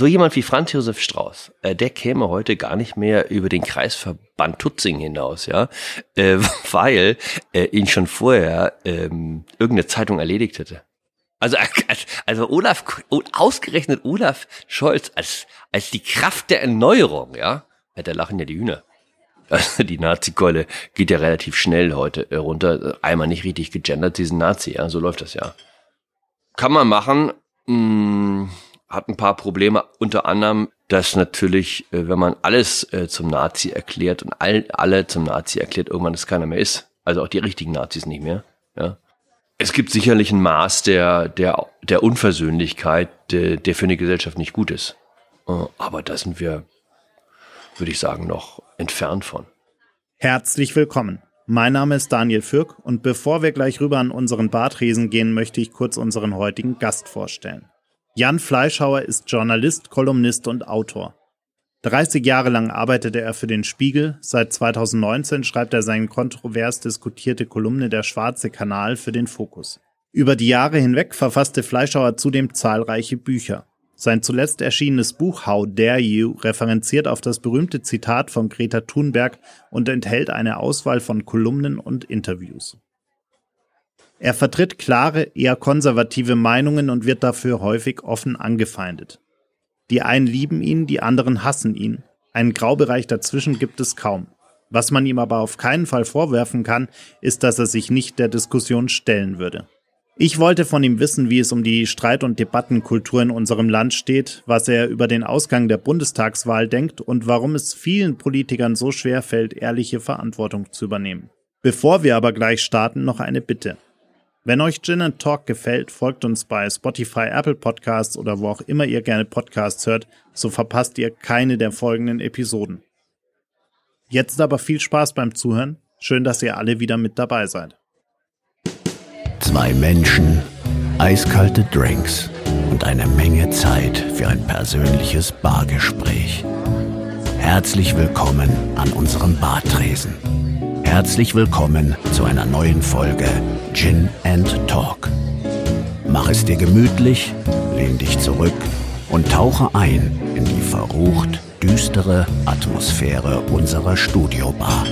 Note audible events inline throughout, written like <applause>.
so jemand wie Franz Josef Strauß, äh, der käme heute gar nicht mehr über den Kreisverband Tutzing hinaus, ja, äh, <laughs> weil äh, ihn schon vorher ähm, irgendeine Zeitung erledigt hätte. Also, <laughs> also Olaf, ausgerechnet Olaf Scholz als, als die Kraft der Erneuerung, ja, ja da lachen ja die Hühner. <laughs> Also die Nazi-Keule geht ja relativ schnell heute äh, runter. Einmal nicht richtig gegendert, diesen Nazi, ja, so läuft das ja. Kann man machen, mh, hm, hat ein paar Probleme, unter anderem, dass natürlich, äh, wenn man alles äh, zum Nazi erklärt und all, alle zum Nazi erklärt, irgendwann es keiner mehr ist. Also auch die richtigen Nazis nicht mehr, ja. Es gibt sicherlich ein Maß der, der, der Unversöhnlichkeit, der, der für eine Gesellschaft nicht gut ist. Aber da sind wir würde ich sagen, noch entfernt von. Herzlich willkommen. Mein Name ist Daniel Fürk und bevor wir gleich rüber an unseren Bartresen gehen, möchte ich kurz unseren heutigen Gast vorstellen. Jan Fleischhauer ist Journalist, Kolumnist und Autor. 30 Jahre lang arbeitete er für den Spiegel, seit 2019 schreibt er seine kontrovers diskutierte Kolumne Der Schwarze Kanal für den Fokus. Über die Jahre hinweg verfasste Fleischhauer zudem zahlreiche Bücher. Sein zuletzt erschienenes Buch How Dare You referenziert auf das berühmte Zitat von Greta Thunberg und enthält eine Auswahl von Kolumnen und Interviews. Er vertritt klare, eher konservative Meinungen und wird dafür häufig offen angefeindet. Die einen lieben ihn, die anderen hassen ihn. Einen Graubereich dazwischen gibt es kaum. Was man ihm aber auf keinen Fall vorwerfen kann, ist, dass er sich nicht der Diskussion stellen würde. Ich wollte von ihm wissen, wie es um die Streit- und Debattenkultur in unserem Land steht, was er über den Ausgang der Bundestagswahl denkt und warum es vielen Politikern so schwer fällt, ehrliche Verantwortung zu übernehmen. Bevor wir aber gleich starten, noch eine Bitte. Wenn euch Gin Talk gefällt, folgt uns bei Spotify, Apple Podcasts oder wo auch immer ihr gerne Podcasts hört, so verpasst ihr keine der folgenden Episoden. Jetzt aber viel Spaß beim Zuhören. Schön, dass ihr alle wieder mit dabei seid. Zwei Menschen, eiskalte Drinks und eine Menge Zeit für ein persönliches Bargespräch. Herzlich willkommen an unserem Bartresen. Herzlich willkommen zu einer neuen Folge Gin and Talk. Mach es dir gemütlich, lehn dich zurück und tauche ein in die verrucht düstere Atmosphäre unserer Studiobar.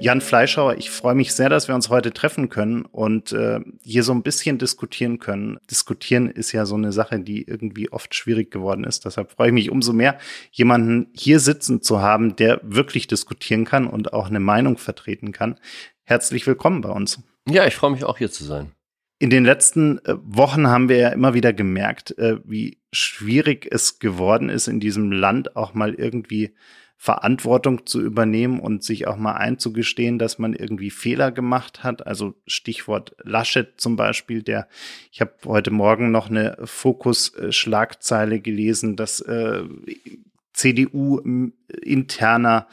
Jan Fleischhauer, ich freue mich sehr, dass wir uns heute treffen können und äh, hier so ein bisschen diskutieren können. Diskutieren ist ja so eine Sache, die irgendwie oft schwierig geworden ist. Deshalb freue ich mich umso mehr, jemanden hier sitzen zu haben, der wirklich diskutieren kann und auch eine Meinung vertreten kann. Herzlich willkommen bei uns. Ja, ich freue mich auch hier zu sein. In den letzten äh, Wochen haben wir ja immer wieder gemerkt, äh, wie schwierig es geworden ist, in diesem Land auch mal irgendwie Verantwortung zu übernehmen und sich auch mal einzugestehen, dass man irgendwie Fehler gemacht hat. Also Stichwort Laschet zum Beispiel, der, ich habe heute Morgen noch eine Fokus-Schlagzeile gelesen, dass äh, CDU-interner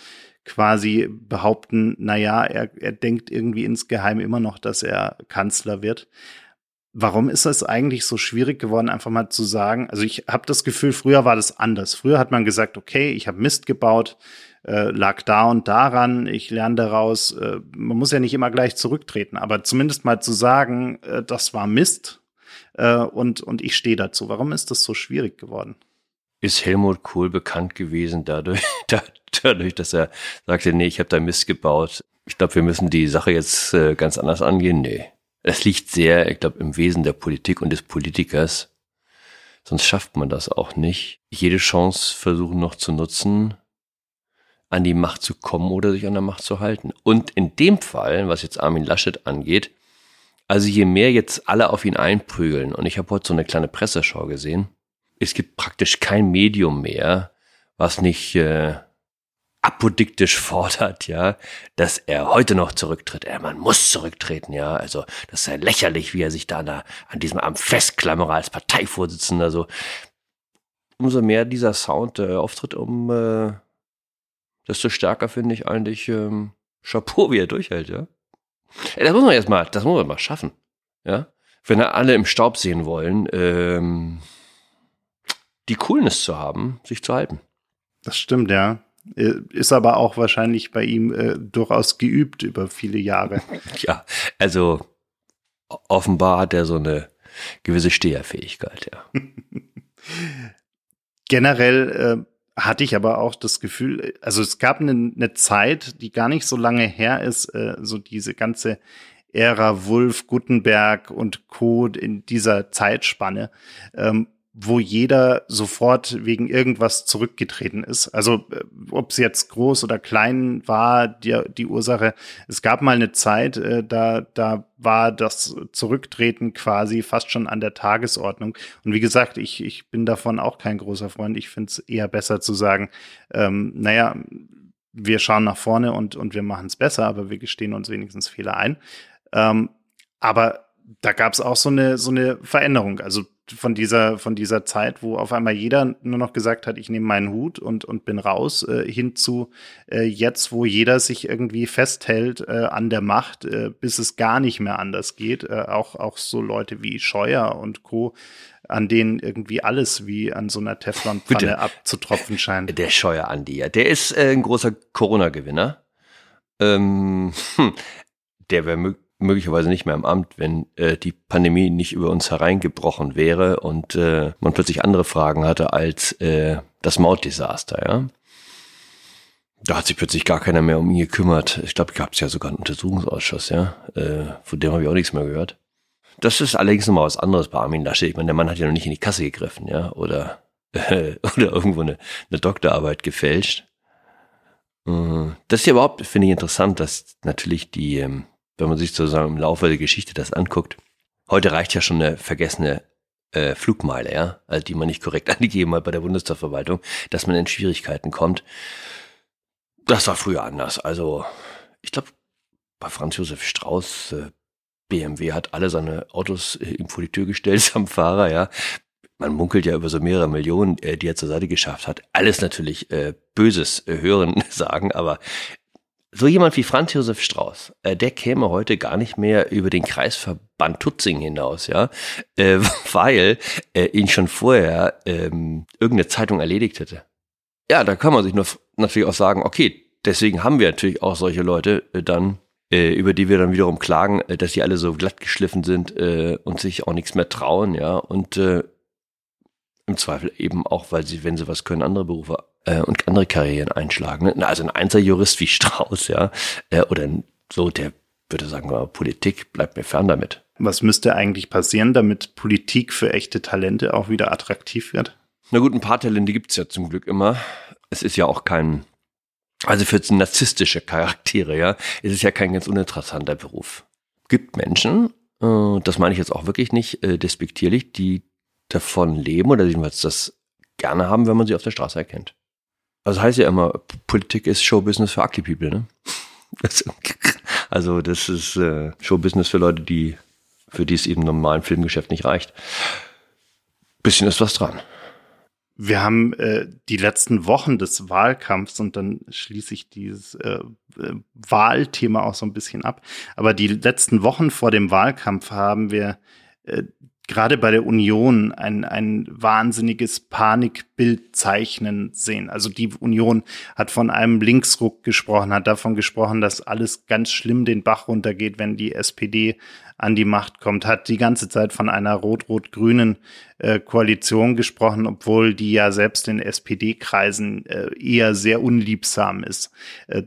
quasi behaupten, na ja, er, er denkt irgendwie insgeheim immer noch, dass er Kanzler wird. Warum ist es eigentlich so schwierig geworden, einfach mal zu sagen, also ich habe das Gefühl, früher war das anders. Früher hat man gesagt, okay, ich habe Mist gebaut, äh, lag da und daran, ich lerne daraus. Äh, man muss ja nicht immer gleich zurücktreten, aber zumindest mal zu sagen, äh, das war Mist äh, und, und ich stehe dazu. Warum ist das so schwierig geworden? Ist Helmut Kohl bekannt gewesen dadurch, <laughs> dadurch dass er sagte, nee, ich habe da Mist gebaut. Ich glaube, wir müssen die Sache jetzt äh, ganz anders angehen. Nee, es liegt sehr, ich glaube, im Wesen der Politik und des Politikers. Sonst schafft man das auch nicht. Jede Chance versuchen noch zu nutzen, an die Macht zu kommen oder sich an der Macht zu halten. Und in dem Fall, was jetzt Armin Laschet angeht, also je mehr jetzt alle auf ihn einprügeln, und ich habe heute so eine kleine Presseschau gesehen, es gibt praktisch kein Medium mehr, was nicht äh, apodiktisch fordert, ja, dass er heute noch zurücktritt. Er, man muss zurücktreten, ja. Also, das sei lächerlich, wie er sich da an, an diesem Amt festklammerer als Parteivorsitzender, so. Umso mehr dieser Sound äh, auftritt, um, äh, desto stärker finde ich eigentlich, ähm, Chapeau, wie er durchhält, ja. Das muss man erst mal, das muss man mal schaffen, ja. Wenn alle im Staub sehen wollen, ähm, die Coolness zu haben, sich zu halten. Das stimmt, ja. Äh, ist aber auch wahrscheinlich bei ihm äh, durchaus geübt über viele Jahre. <laughs> Ja, also offenbar hat er so eine gewisse Steherfähigkeit, ja. <laughs> Generell äh, hatte ich aber auch das Gefühl, also es gab eine, eine Zeit, die gar nicht so lange her ist, äh, so diese ganze Ära Wulf, Gutenberg und Co. in dieser Zeitspanne, ähm, wo jeder sofort wegen irgendwas zurückgetreten ist. Also äh, ob es jetzt groß oder klein war, die, die Ursache. Es gab mal eine Zeit, äh, da, da war das Zurücktreten quasi fast schon an der Tagesordnung. Und wie gesagt, ich, ich bin davon auch kein großer Freund. Ich finde es eher besser zu sagen, ähm, naja, wir schauen nach vorne und, und wir machen es besser, aber wir gestehen uns wenigstens Fehler ein. Ähm, aber da gab es auch so eine, so eine Veränderung. Also von dieser, von dieser Zeit, wo auf einmal jeder nur noch gesagt hat, ich nehme meinen Hut und, und bin raus, äh, hin zu äh, jetzt, wo jeder sich irgendwie festhält äh, an der Macht, äh, bis es gar nicht mehr anders geht. Äh, auch, auch so Leute wie Scheuer und Co., an denen irgendwie alles wie an so einer Teflonpfanne abzutropfen scheint. <laughs> Der Scheuer Andi, ja. Der ist äh, ein großer Corona-Gewinner. Ähm, hm, der wäre möglicherweise nicht mehr im Amt, wenn äh, die Pandemie nicht über uns hereingebrochen wäre und äh, man plötzlich andere Fragen hatte als äh, das Mautdesaster, ja. Da hat sich plötzlich gar keiner mehr um ihn gekümmert. Ich glaube, gab es ja sogar einen Untersuchungsausschuss, ja. Äh, von dem habe ich auch nichts mehr gehört. Das ist allerdings nochmal was anderes bei Armin Laschet. Ich meine, der Mann hat ja noch nicht in die Kasse gegriffen, ja, oder, äh, <laughs> oder irgendwo eine, eine Doktorarbeit gefälscht. Äh, das ist ja überhaupt, finde ich interessant, dass natürlich die, ähm, wenn man sich sozusagen im Laufe der Geschichte das anguckt. Heute reicht ja schon eine vergessene äh, Flugmeile, ja, also die man nicht korrekt <laughs> angegeben hat bei der Bundestagsverwaltung, dass man in Schwierigkeiten kommt. Das war früher anders. Also, ich glaube, bei Franz Josef Strauß, äh, BMW hat alle seine Autos äh, ihm vor die Tür gestellt <laughs> am Fahrer, ja. Man munkelt ja über so mehrere Millionen, äh, die er zur Seite geschafft hat. Alles natürlich äh, Böses äh, hören <laughs> sagen, aber so jemand wie Franz Josef Strauß, äh, der käme heute gar nicht mehr über den Kreisverband Tutzing hinaus, ja, äh, <laughs> weil äh, ihn schon vorher ähm, irgendeine Zeitung erledigt hätte. Ja, da kann man sich nur natürlich auch sagen, okay, deswegen haben wir natürlich auch solche Leute äh, dann, äh, über die wir dann wiederum klagen, äh, dass sie alle so glatt geschliffen sind und sich auch nichts mehr trauen, ja, und im Zweifel eben auch, weil sie, wenn sie was können, andere Berufe äh, und andere Karrieren einschlagen. Ne? Also ein Einzeljurist wie <laughs> Strauß, ja, äh, oder so, der würde sagen, Politik bleibt mir fern damit. Was müsste eigentlich passieren, damit Politik für echte Talente auch wieder attraktiv wird? Na gut, ein paar Talente gibt's ja zum Glück immer. Es ist ja auch kein, also für narzisstische Charaktere, ja, es ist ja kein ganz uninteressanter Beruf. Gibt Menschen, äh, das meine ich jetzt auch wirklich nicht äh, despektierlich, die davon leben oder jedenfalls das gerne haben, wenn man sie auf der Straße erkennt. Also heißt ja immer, Politik ist Showbusiness für ugly people, ne? also das ist äh, Showbusiness für Leute, die für die es eben normalen Filmgeschäft nicht reicht. Bisschen ist was dran. Wir haben äh, die letzten Wochen des Wahlkampfs und dann schließe ich dieses äh, äh, Wahlthema auch so ein bisschen ab. Aber die letzten Wochen vor dem Wahlkampf haben wir äh, gerade bei der Union ein, ein wahnsinniges Panikbild zeichnen sehen. Also die Union hat von einem Linksruck gesprochen, hat davon gesprochen, dass alles ganz schlimm den Bach runtergeht, wenn die SPD an die Macht kommt, hat die ganze Zeit von einer rot-rot-grünen äh, Koalition gesprochen, obwohl die ja selbst in SPD-Kreisen äh, eher sehr unliebsam ist. Äh,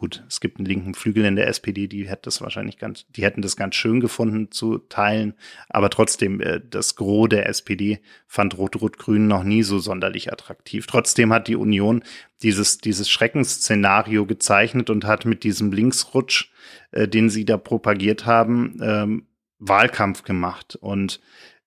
Gut, es gibt einen linken Flügel in der SPD, die hätte das wahrscheinlich ganz, die hätten das ganz schön gefunden zu teilen, aber trotzdem, äh, das Gros der SPD fand Rot-Rot-Grün noch nie so sonderlich attraktiv. Trotzdem hat die Union dieses, dieses Schreckensszenario gezeichnet und hat mit diesem Linksrutsch, äh, den sie da propagiert haben, ähm, Wahlkampf gemacht. Und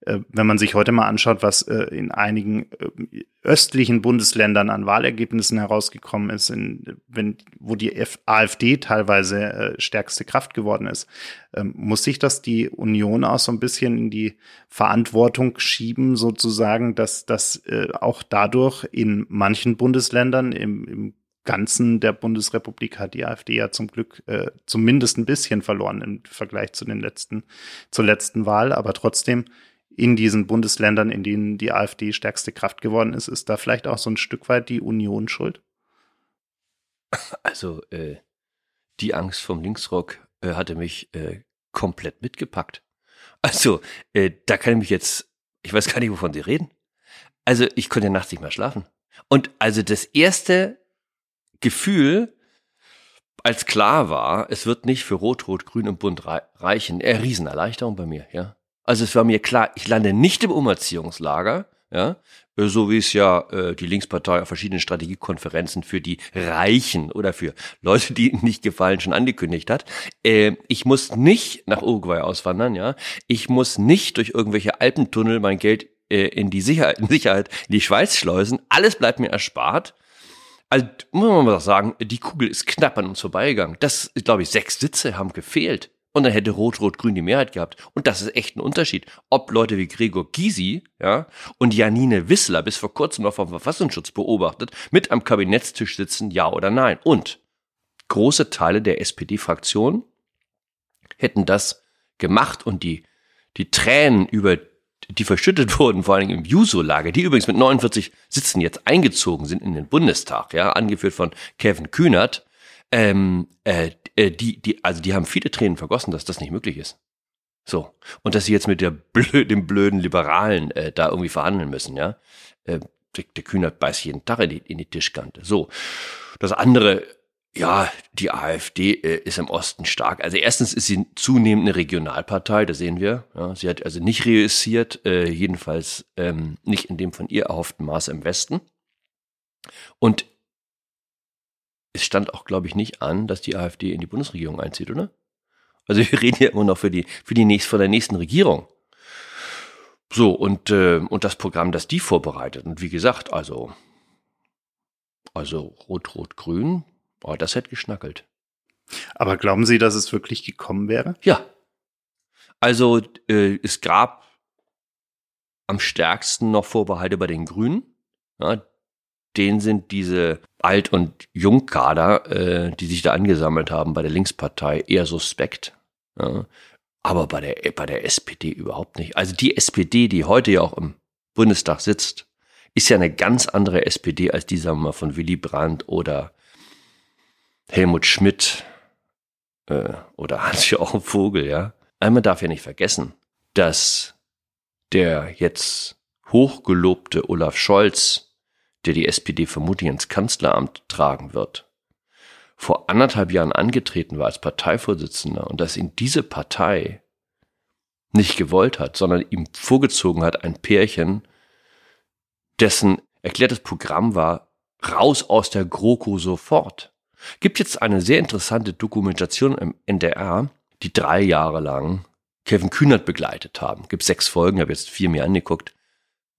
wenn man sich heute mal anschaut, was äh, in einigen äh, östlichen Bundesländern an Wahlergebnissen herausgekommen ist, in, wenn, wo die AfD teilweise stärkste Kraft geworden ist, ähm, muss sich das die Union auch so ein bisschen in die Verantwortung schieben, sozusagen, dass das auch dadurch in manchen Bundesländern im, im Ganzen der Bundesrepublik hat die AfD ja zum Glück äh, zumindest ein bisschen verloren im Vergleich zu den letzten, zur letzten Wahl, aber trotzdem in diesen Bundesländern, in denen die AfD stärkste Kraft geworden ist, ist da vielleicht auch so ein Stück weit die Union schuld? Also, äh, die Angst vom Linksrock äh, hatte mich äh, komplett mitgepackt. Also, äh, da kann ich mich jetzt, ich weiß gar nicht, wovon Sie reden. Also, ich konnte nachts nicht mehr schlafen. Und also das erste Gefühl, als klar war, es wird nicht für Rot, Rot, Grün und Bund reichen, äh, Riesenerleichterung bei mir, ja. Also es war mir klar, ich lande nicht im Umerziehungslager, ja, äh, so wie es ja äh, die Linkspartei auf verschiedenen Strategiekonferenzen für die Reichen oder für Leute, die ihnen nicht gefallen, schon angekündigt hat. Äh, ich muss nicht nach Uruguay auswandern, ja. Ich muss nicht durch irgendwelche Alpentunnel mein Geld äh, in die Sicherheit, in Sicherheit in die Schweiz schleusen. Alles bleibt mir erspart. Also muss man mal sagen, die Kugel ist knapp an uns vorbeigegangen. Das, glaube ich, sechs Sitze haben gefehlt. Und dann hätte Rot-Rot-Grün die Mehrheit gehabt. Und das ist echt ein Unterschied. Ob Leute wie Gregor Gysi, ja, und Janine Wissler bis vor kurzem noch vom Verfassungsschutz beobachtet, mit am Kabinettstisch sitzen, ja oder nein. Und große Teile der SPD-Fraktion hätten das gemacht und die, die Tränen über die verschüttet <laughs> wurden, vor allem im Juso-Lager, die übrigens mit 49 Sitzen jetzt eingezogen sind in den Bundestag, ja, angeführt von Kevin Kühnert, ähm, äh, äh, die, die, also die haben viele Tränen vergossen, dass das nicht möglich ist. So. Und dass sie jetzt mit der <laughs> blöd, dem blöden Liberalen äh, da irgendwie verhandeln müssen, ja. Äh, der, der Kühnert beißt jeden Tag in die, in die Tischkante. So. Das andere, ja, die AfD äh, ist im Osten stark. Also erstens ist sie zunehmend eine Regionalpartei, das sehen wir. Ja, sie hat also nicht reüssiert, äh, jedenfalls ähm, nicht in dem von ihr erhofften Maße im Westen. Und es stand auch, glaube ich, nicht an, dass die AfD in die Bundesregierung einzieht, oder? Also <laughs> wir reden ja immer noch für die, für die nächste, von der nächsten Regierung. So, und, äh, und das Programm, das die vorbereitet. Und wie gesagt, also, also Rot-Rot-Grün, oh, das hätte geschnackelt. Aber glauben Sie, dass es wirklich gekommen wäre? Ja. Also, äh, es gab am stärksten noch Vorbehalte bei den Grünen. Ja, denen sind diese Alt- und Jungkader, äh, die sich da angesammelt haben bei der Linkspartei, eher suspekt. Ja. Aber bei der, bei der SPD überhaupt nicht. Also die SPD, die heute ja auch im Bundestag sitzt, ist ja eine ganz andere SPD als die, sagen wir mal, von Willy Brandt oder Helmut Schmidt äh, oder Hans-Joachim Vogel, ja. Einmal darf ja nicht vergessen, dass der jetzt hochgelobte Olaf Scholz der die SPD vermutlich ins Kanzleramt tragen wird, vor anderthalb Jahren angetreten war als Parteivorsitzender und dass ihn diese Partei nicht gewollt hat, sondern ihm vorgezogen hat ein Pärchen, dessen erklärtes Programm war, raus aus der GroKo sofort. Gibt jetzt eine sehr interessante Dokumentation im NDR, die drei Jahre lang Kevin Kühnert begleitet haben. Gibt sechs Folgen, habe jetzt vier mir angeguckt.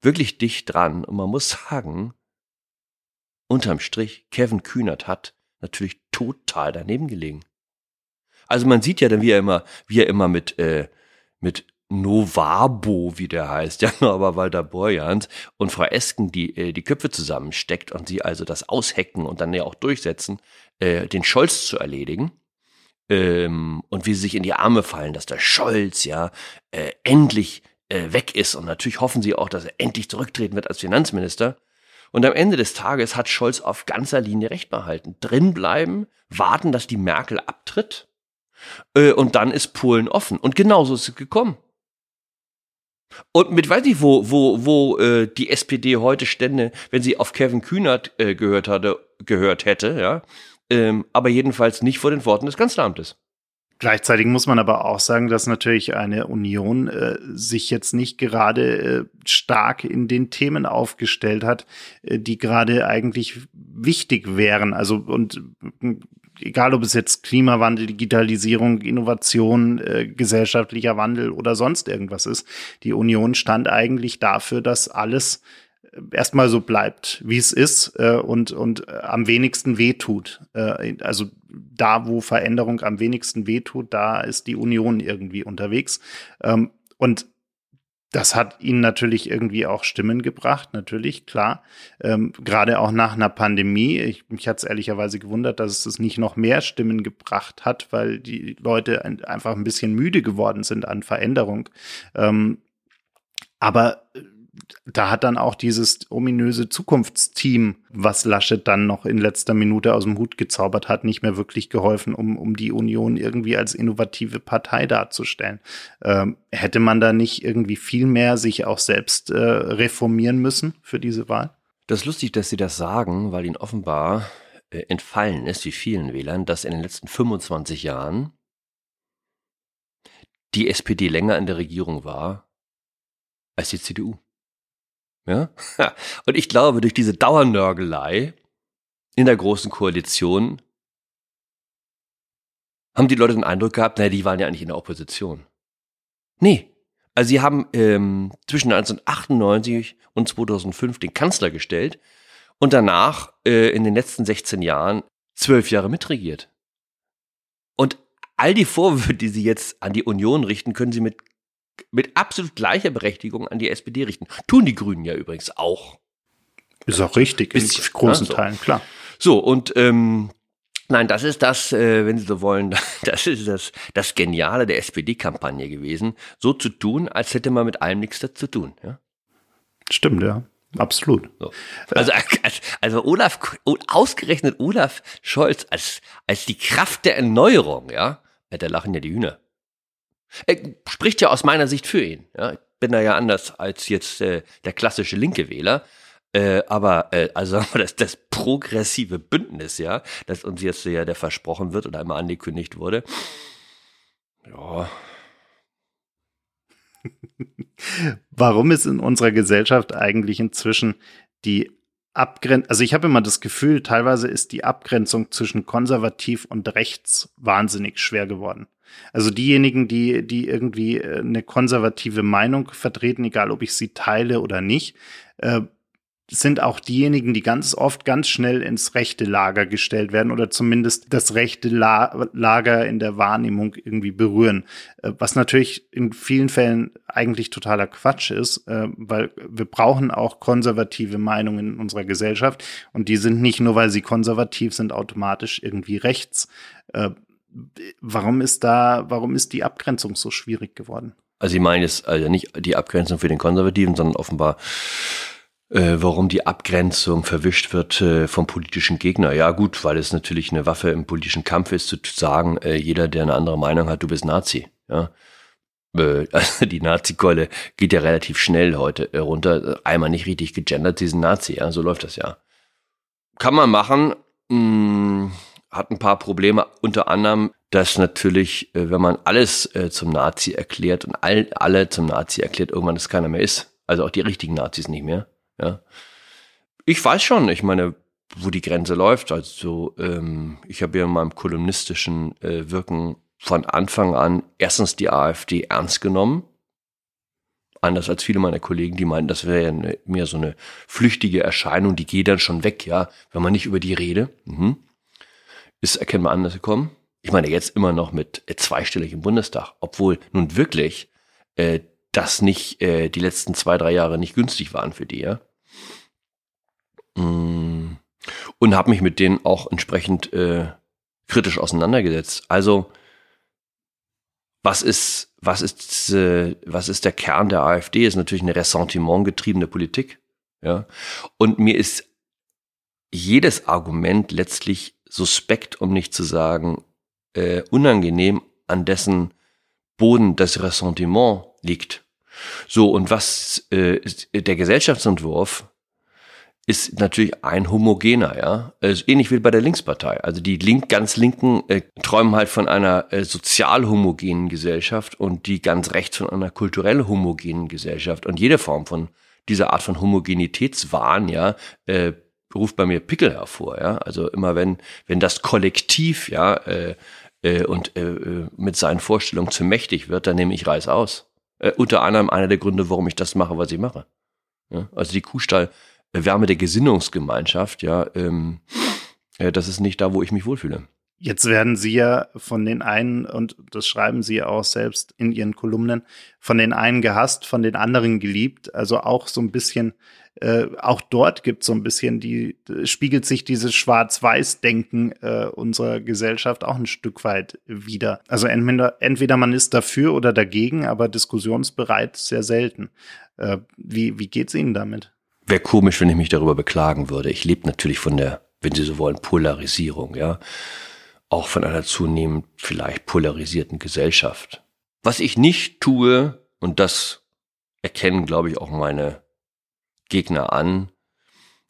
Wirklich dicht dran. Und man muss sagen, unterm Strich, Kevin Kühnert hat natürlich total daneben gelegen. Also man sieht ja dann, wie er immer, wie er immer mit, äh, mit Novabo, wie der heißt, <laughs> ja, aber Walter Borjans und Frau Esken die, äh, die Köpfe zusammensteckt und sie also das aushecken und dann ja auch durchsetzen, äh, den Scholz zu erledigen. Ähm, und wie sie sich in die Arme fallen, dass der Scholz ja äh, endlich äh, weg ist. Und natürlich hoffen sie auch, dass er endlich zurücktreten wird als Finanzminister. Und am Ende des Tages hat Scholz auf ganzer Linie recht behalten. Drinbleiben, warten, dass die Merkel abtritt. Äh, und dann ist Polen offen. Und genauso ist es gekommen. Und mit weiß ich, wo, wo, wo äh, die SPD heute stände, wenn sie auf Kevin Kühnert äh, gehört hatte, gehört hätte, ja. Ähm, aber jedenfalls nicht vor den Worten des Kanzleramtes. Gleichzeitig muss man aber auch sagen, dass natürlich eine Union äh, sich jetzt nicht gerade äh, stark in den Themen aufgestellt hat, äh, die gerade eigentlich wichtig wären. Also und äh, egal ob es jetzt Klimawandel, Digitalisierung, Innovation, äh, gesellschaftlicher Wandel oder sonst irgendwas ist, die Union stand eigentlich dafür, dass alles erstmal so bleibt, wie es ist äh, und, und äh, am wenigsten wehtut. Äh, also da, wo Veränderung am wenigsten wehtut, da ist die Union irgendwie unterwegs. Ähm, und das hat ihnen natürlich irgendwie auch Stimmen gebracht, natürlich, klar. Ähm, Gerade auch nach einer Pandemie. Ich, mich hat es ehrlicherweise gewundert, dass es nicht noch mehr Stimmen gebracht hat, weil die Leute einfach ein bisschen müde geworden sind an Veränderung. Ähm, aber da hat dann auch dieses ominöse Zukunftsteam, was Laschet dann noch in letzter Minute aus dem Hut gezaubert hat, nicht mehr wirklich geholfen, um, um die Union irgendwie als innovative Partei darzustellen. Ähm, hätte man da nicht irgendwie viel mehr sich auch selbst äh, reformieren müssen für diese Wahl? Das ist lustig, dass Sie das sagen, weil Ihnen offenbar äh, entfallen ist, wie vielen Wählern, dass in den letzten 25 Jahren die SPD länger in der Regierung war als die CDU. Ja? <laughs> Und ich glaube, durch diese Dauernörgelei in der großen Koalition haben die Leute den Eindruck gehabt, naja, die waren ja eigentlich in der Opposition. Nee. Also sie haben ähm, zwischen 1998 und 2005 den Kanzler gestellt und danach äh, in den letzten 16 Jahren zwölf Jahre mitregiert. Und all die Vorwürfe, die sie jetzt an die Union richten, können sie mit, mit absolut gleicher Berechtigung an die SPD richten. Tun die Grünen ja übrigens auch. Ist auch richtig, in großen ja, so. Teilen, klar. So, und ähm, nein, das ist das, äh, wenn Sie so wollen, <laughs> das ist das, das Geniale der SPD-Kampagne gewesen, so zu tun, als hätte man mit allem nichts dazu tun. Ja? Stimmt, ja. Absolut. So. Also, <laughs> also Olaf, ausgerechnet Olaf Scholz als, als die Kraft der Erneuerung, ja, da lachen ja die Hühner. Er spricht ja aus meiner Sicht für ihn. Ja. Ich bin da ja anders als jetzt äh, der klassische linke Wähler. Äh, aber äh, also <laughs> das, das progressive Bündnis, ja, das uns jetzt ja der versprochen wird oder einmal angekündigt wurde. Ja. <laughs> Warum ist in unserer Gesellschaft eigentlich inzwischen die Abgrenzung, also ich habe immer das Gefühl, teilweise ist die Abgrenzung zwischen konservativ und rechts wahnsinnig schwer geworden. Also diejenigen, die, die irgendwie äh, eine konservative Meinung vertreten, egal ob ich sie teile oder nicht, äh, sind auch diejenigen, die ganz oft ganz schnell ins rechte Lager gestellt werden oder zumindest das rechte La Lager in der Wahrnehmung irgendwie berühren. Äh, was natürlich in vielen Fällen eigentlich totaler Quatsch ist, äh, weil wir brauchen auch konservative Meinungen in unserer Gesellschaft und die sind nicht nur, weil sie konservativ sind, automatisch irgendwie rechts. Warum ist da, warum ist die Abgrenzung so schwierig geworden? Also ich meine jetzt also nicht die Abgrenzung für den Konservativen, sondern offenbar äh, warum die Abgrenzung verwischt wird äh, vom politischen Gegner. Ja gut, weil es natürlich eine Waffe im politischen Kampf ist, zu sagen, äh, jeder, der eine andere Meinung hat, du bist Nazi. Ja. Äh, <laughs> also die Nazi-Keule geht ja relativ schnell heute äh, runter. Einmal nicht richtig gegendert, sie sind Nazi. Ja, so läuft das ja. Kann man machen. Mh, hm, hat ein paar Probleme, unter anderem, dass natürlich, äh, wenn man alles äh, zum Nazi erklärt und all, alle zum Nazi erklärt, irgendwann es keiner mehr ist. Also auch die richtigen Nazis nicht mehr. Ja. Ich weiß schon, ich meine, wo die Grenze läuft. Also ähm, ich habe ja in meinem kolumnistischen äh, Wirken von Anfang an erstens die AfD ernst genommen. Anders als viele meiner Kollegen, die meinen, das wäre ja mehr so eine flüchtige Erscheinung, die geht dann schon weg, ja, wenn man nicht über die rede. Mhm. Ist erkennbar anders gekommen. Ich meine, jetzt immer noch mit äh, zweistellig im Bundestag, obwohl nun wirklich äh, das nicht äh, die letzten zwei, drei Jahre nicht günstig waren für die, ja. Mm. Und habe mich mit denen auch entsprechend äh, kritisch auseinandergesetzt. Also, was ist, was ist, äh, was ist der Kern der AfD? Ist natürlich eine ressentimentgetriebene Politik, ja. Und mir ist jedes Argument letztlich suspekt, um nicht zu sagen äh, unangenehm, an dessen Boden das Ressentiment liegt. So, und was äh, ist, der Gesellschaftsentwurf ist natürlich ein homogener, ja. Also ähnlich wie bei der Linkspartei. Also die link, ganz Linken äh, träumen halt von einer äh, sozial homogenen Gesellschaft und die ganz rechts von einer kulturell homogenen Gesellschaft. Und jede Form von dieser Art von Homogenitätswahn, ja, äh, ruft bei mir Pickel hervor, ja. Also immer wenn, wenn das Kollektiv, ja, äh, äh, und äh, äh mit seinen Vorstellungen zu mächtig wird, dann nehme ich Reis aus. Äh, unter anderem einer der Gründe, warum ich das mache, was ich mache. Ja, also die Kuhstall äh, Wärme der Gesinnungsgemeinschaft, ja, ähm, äh, das ist nicht da, wo ich mich wohlfühle. Jetzt werden Sie ja von den einen, und das schreiben Sie auch selbst in Ihren Kolumnen, von den einen gehasst, von den anderen geliebt. Also auch so ein bisschen äh, auch dort gibt so ein bisschen die, spiegelt sich dieses Schwarz-Weiß-Denken äh, unserer Gesellschaft auch ein Stück weit wieder. Also entweder, entweder man ist dafür oder dagegen, aber diskussionsbereit sehr selten. Äh, wie, wie geht's Ihnen damit? Wäre komisch, wenn ich mich darüber beklagen würde. Ich lebe natürlich von der, wenn Sie so wollen, Polarisierung, ja. Auch von einer zunehmend vielleicht polarisierten Gesellschaft. Was ich nicht tue, und das erkennen, glaube ich, auch meine Gegner an.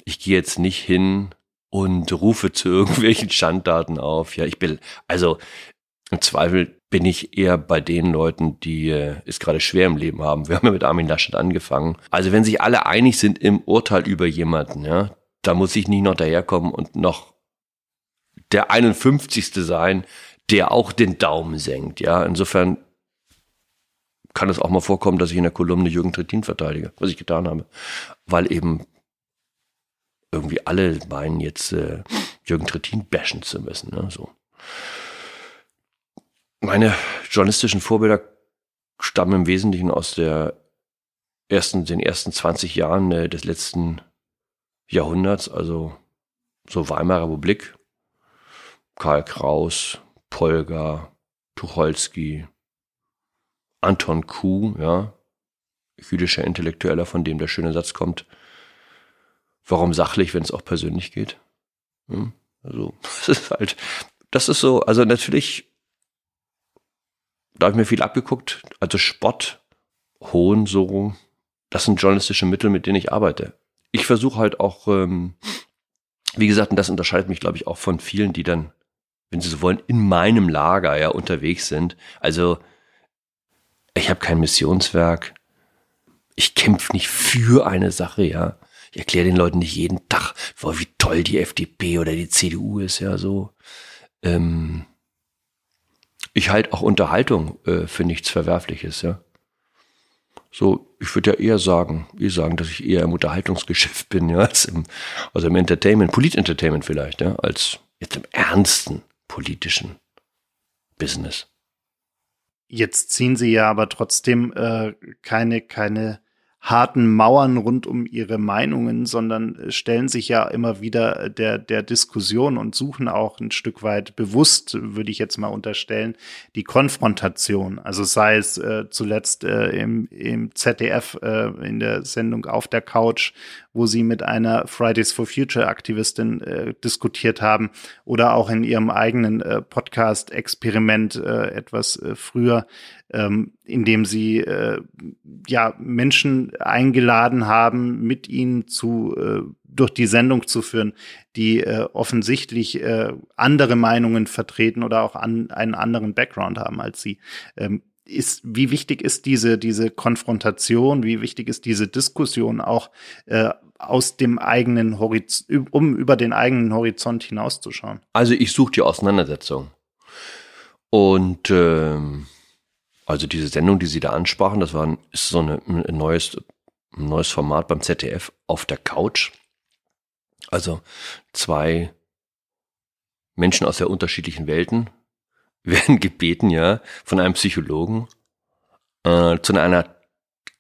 Ich gehe jetzt nicht hin und rufe zu <laughs> irgendwelchen Schanddaten auf. Ja, ich bin, also im Zweifel bin ich eher bei den Leuten, die äh, es gerade schwer im Leben haben. Wir haben ja mit Armin Laschet angefangen. Also wenn sich alle einig sind im Urteil über jemanden, ja, da muss ich nicht noch daherkommen und noch der 51. sein, der auch den Daumen senkt. Ja, insofern kann es auch mal vorkommen, dass ich in der Kolumne Jürgen Trittin verteidige, was ich getan habe. Weil eben irgendwie alle meinen, jetzt äh, Jürgen Trittin bashen zu müssen. Ne? So. Meine journalistischen Vorbilder stammen im Wesentlichen aus der ersten, den ersten 20 Jahren äh, des letzten Jahrhunderts, also so Weimarer Republik, Karl Kraus, Polgar, Tucholsky, Anton Kuh, ja, jüdischer Intellektueller, von dem der schöne Satz kommt, warum sachlich, wenn es auch persönlich geht? Hm? Also, <laughs> das ist halt, das ist so, also natürlich, da habe ich mir viel abgeguckt, also Spott, Hohn, so, das sind journalistische Mittel, mit denen ich arbeite. Ich versuche halt auch, ähm, wie gesagt, und das unterscheidet mich, glaube ich, auch von vielen, die dann, wenn sie so wollen, in meinem Lager ja unterwegs sind. Also ich habe kein Missionswerk. Ich kämpfe nicht für eine Sache, ja. Ich erkläre den Leuten nicht jeden Tag, wie toll die FDP oder die CDU ist, ja, so. Ähm, ich halte auch Unterhaltung äh, für nichts Verwerfliches, ja. So, ich würde ja eher sagen, wir sagen, dass ich eher im Unterhaltungsgeschäft bin, ja, als im, also im Entertainment, Polit-Entertainment vielleicht, ja, als jetzt im ernsten politischen Business. Jetzt ziehen sie ja aber trotzdem äh, keine, keine harten Mauern rund um ihre Meinungen, sondern äh, stellen sich ja immer wieder der, der Diskussion und suchen auch ein Stück weit bewusst, würde ich jetzt mal unterstellen, die Konfrontation. Also sei es äh, zuletzt äh, im, im ZDF äh, in der Sendung Auf der Couch, wo sie mit einer Fridays for Future Aktivistin äh, diskutiert haben oder auch in ihrem eigenen äh, Podcast Experiment äh, etwas äh, früher ähm, indem sie äh, ja Menschen eingeladen haben, mit ihnen zu äh, durch die Sendung zu führen, die äh, offensichtlich äh, andere Meinungen vertreten oder auch an, einen anderen Background haben als sie. Ähm, ist, wie wichtig ist diese, diese Konfrontation, wie wichtig ist diese Diskussion auch äh, aus dem eigenen Horizont, um über den eigenen Horizont hinauszuschauen? Also ich suche die Auseinandersetzung. Und ähm, also diese Sendung, die Sie da ansprachen, das war ist so eine, ein neues, ein neues Format beim ZDF auf der Couch. Also zwei Menschen aus sehr unterschiedlichen Welten <laughs> werden gebeten, ja, von einem Psychologen äh, zu einer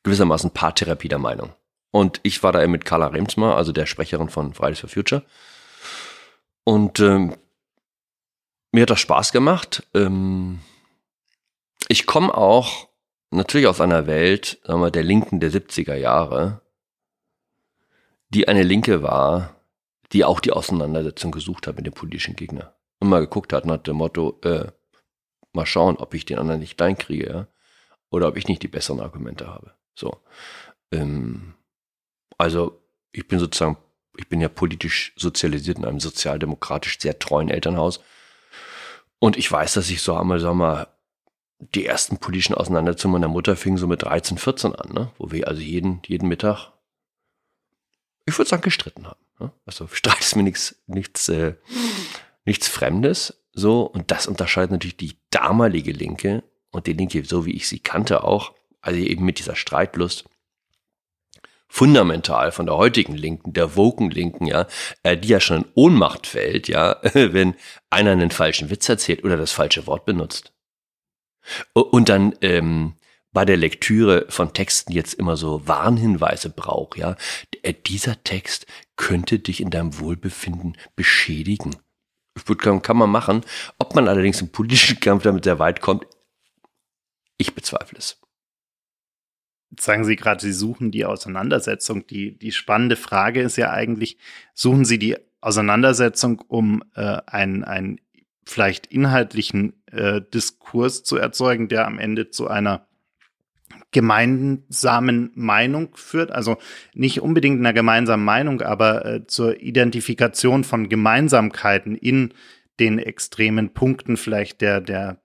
gewissermaßen Paartherapie der Meinung. Und ich war da mit Carla Remsmar, also der Sprecherin von Fridays for Future. Und ähm, mir hat das Spaß gemacht. Ähm, ich komme auch natürlich aus einer Welt, sagen wir, der Linken der 70er Jahre, die eine Linke war, die auch die Auseinandersetzung gesucht hat mit dem politischen Gegner. Und mal geguckt hat nach dem Motto, äh, mal schauen, ob ich den anderen nicht klein kriege, ja? oder ob ich nicht die besseren Argumente habe. So. Ähm, also, ich bin sozusagen, ich bin ja politisch sozialisiert in einem sozialdemokratisch sehr treuen Elternhaus. Und ich weiß, dass ich so einmal, sag mal, die ersten politischen Auseinandersetzungen meiner Mutter fingen so mit 13, 14 an, ne? wo wir also jeden, jeden Mittag, ich würde sagen, gestritten haben. Ne? Also <laughs> Streit ist mir nichts, nichts, äh, nichts Fremdes. So, und das unterscheidet natürlich die damalige Linke und die Linke, so wie ich sie kannte, auch, also eben mit dieser Streitlust, fundamental von der heutigen Linken, der woken Linken, ja, äh, die ja schon in Ohnmacht fällt, ja, <laughs> wenn einer einen falschen Witz erzählt oder das falsche Wort benutzt. Und dann ähm, bei der Lektüre von Texten jetzt immer so Warnhinweise braucht, ja. äh, dieser Text könnte dich in deinem Wohlbefinden beschädigen. Kann, kann man machen. Ob man allerdings im politischen Kampf damit sehr weit kommt, ich bezweifle es. sagen Sie gerade, Sie suchen die Auseinandersetzung. Die, die spannende Frage ist ja eigentlich, suchen Sie die Auseinandersetzung, um äh, einen, einen vielleicht inhaltlichen äh, Diskurs zu erzeugen, der am Ende zu einer gemeinsamen Meinung führt, also nicht unbedingt einer gemeinsamen Meinung, aber äh, zur Identifikation von Gemeinsamkeiten in den extremen Punkten vielleicht der, der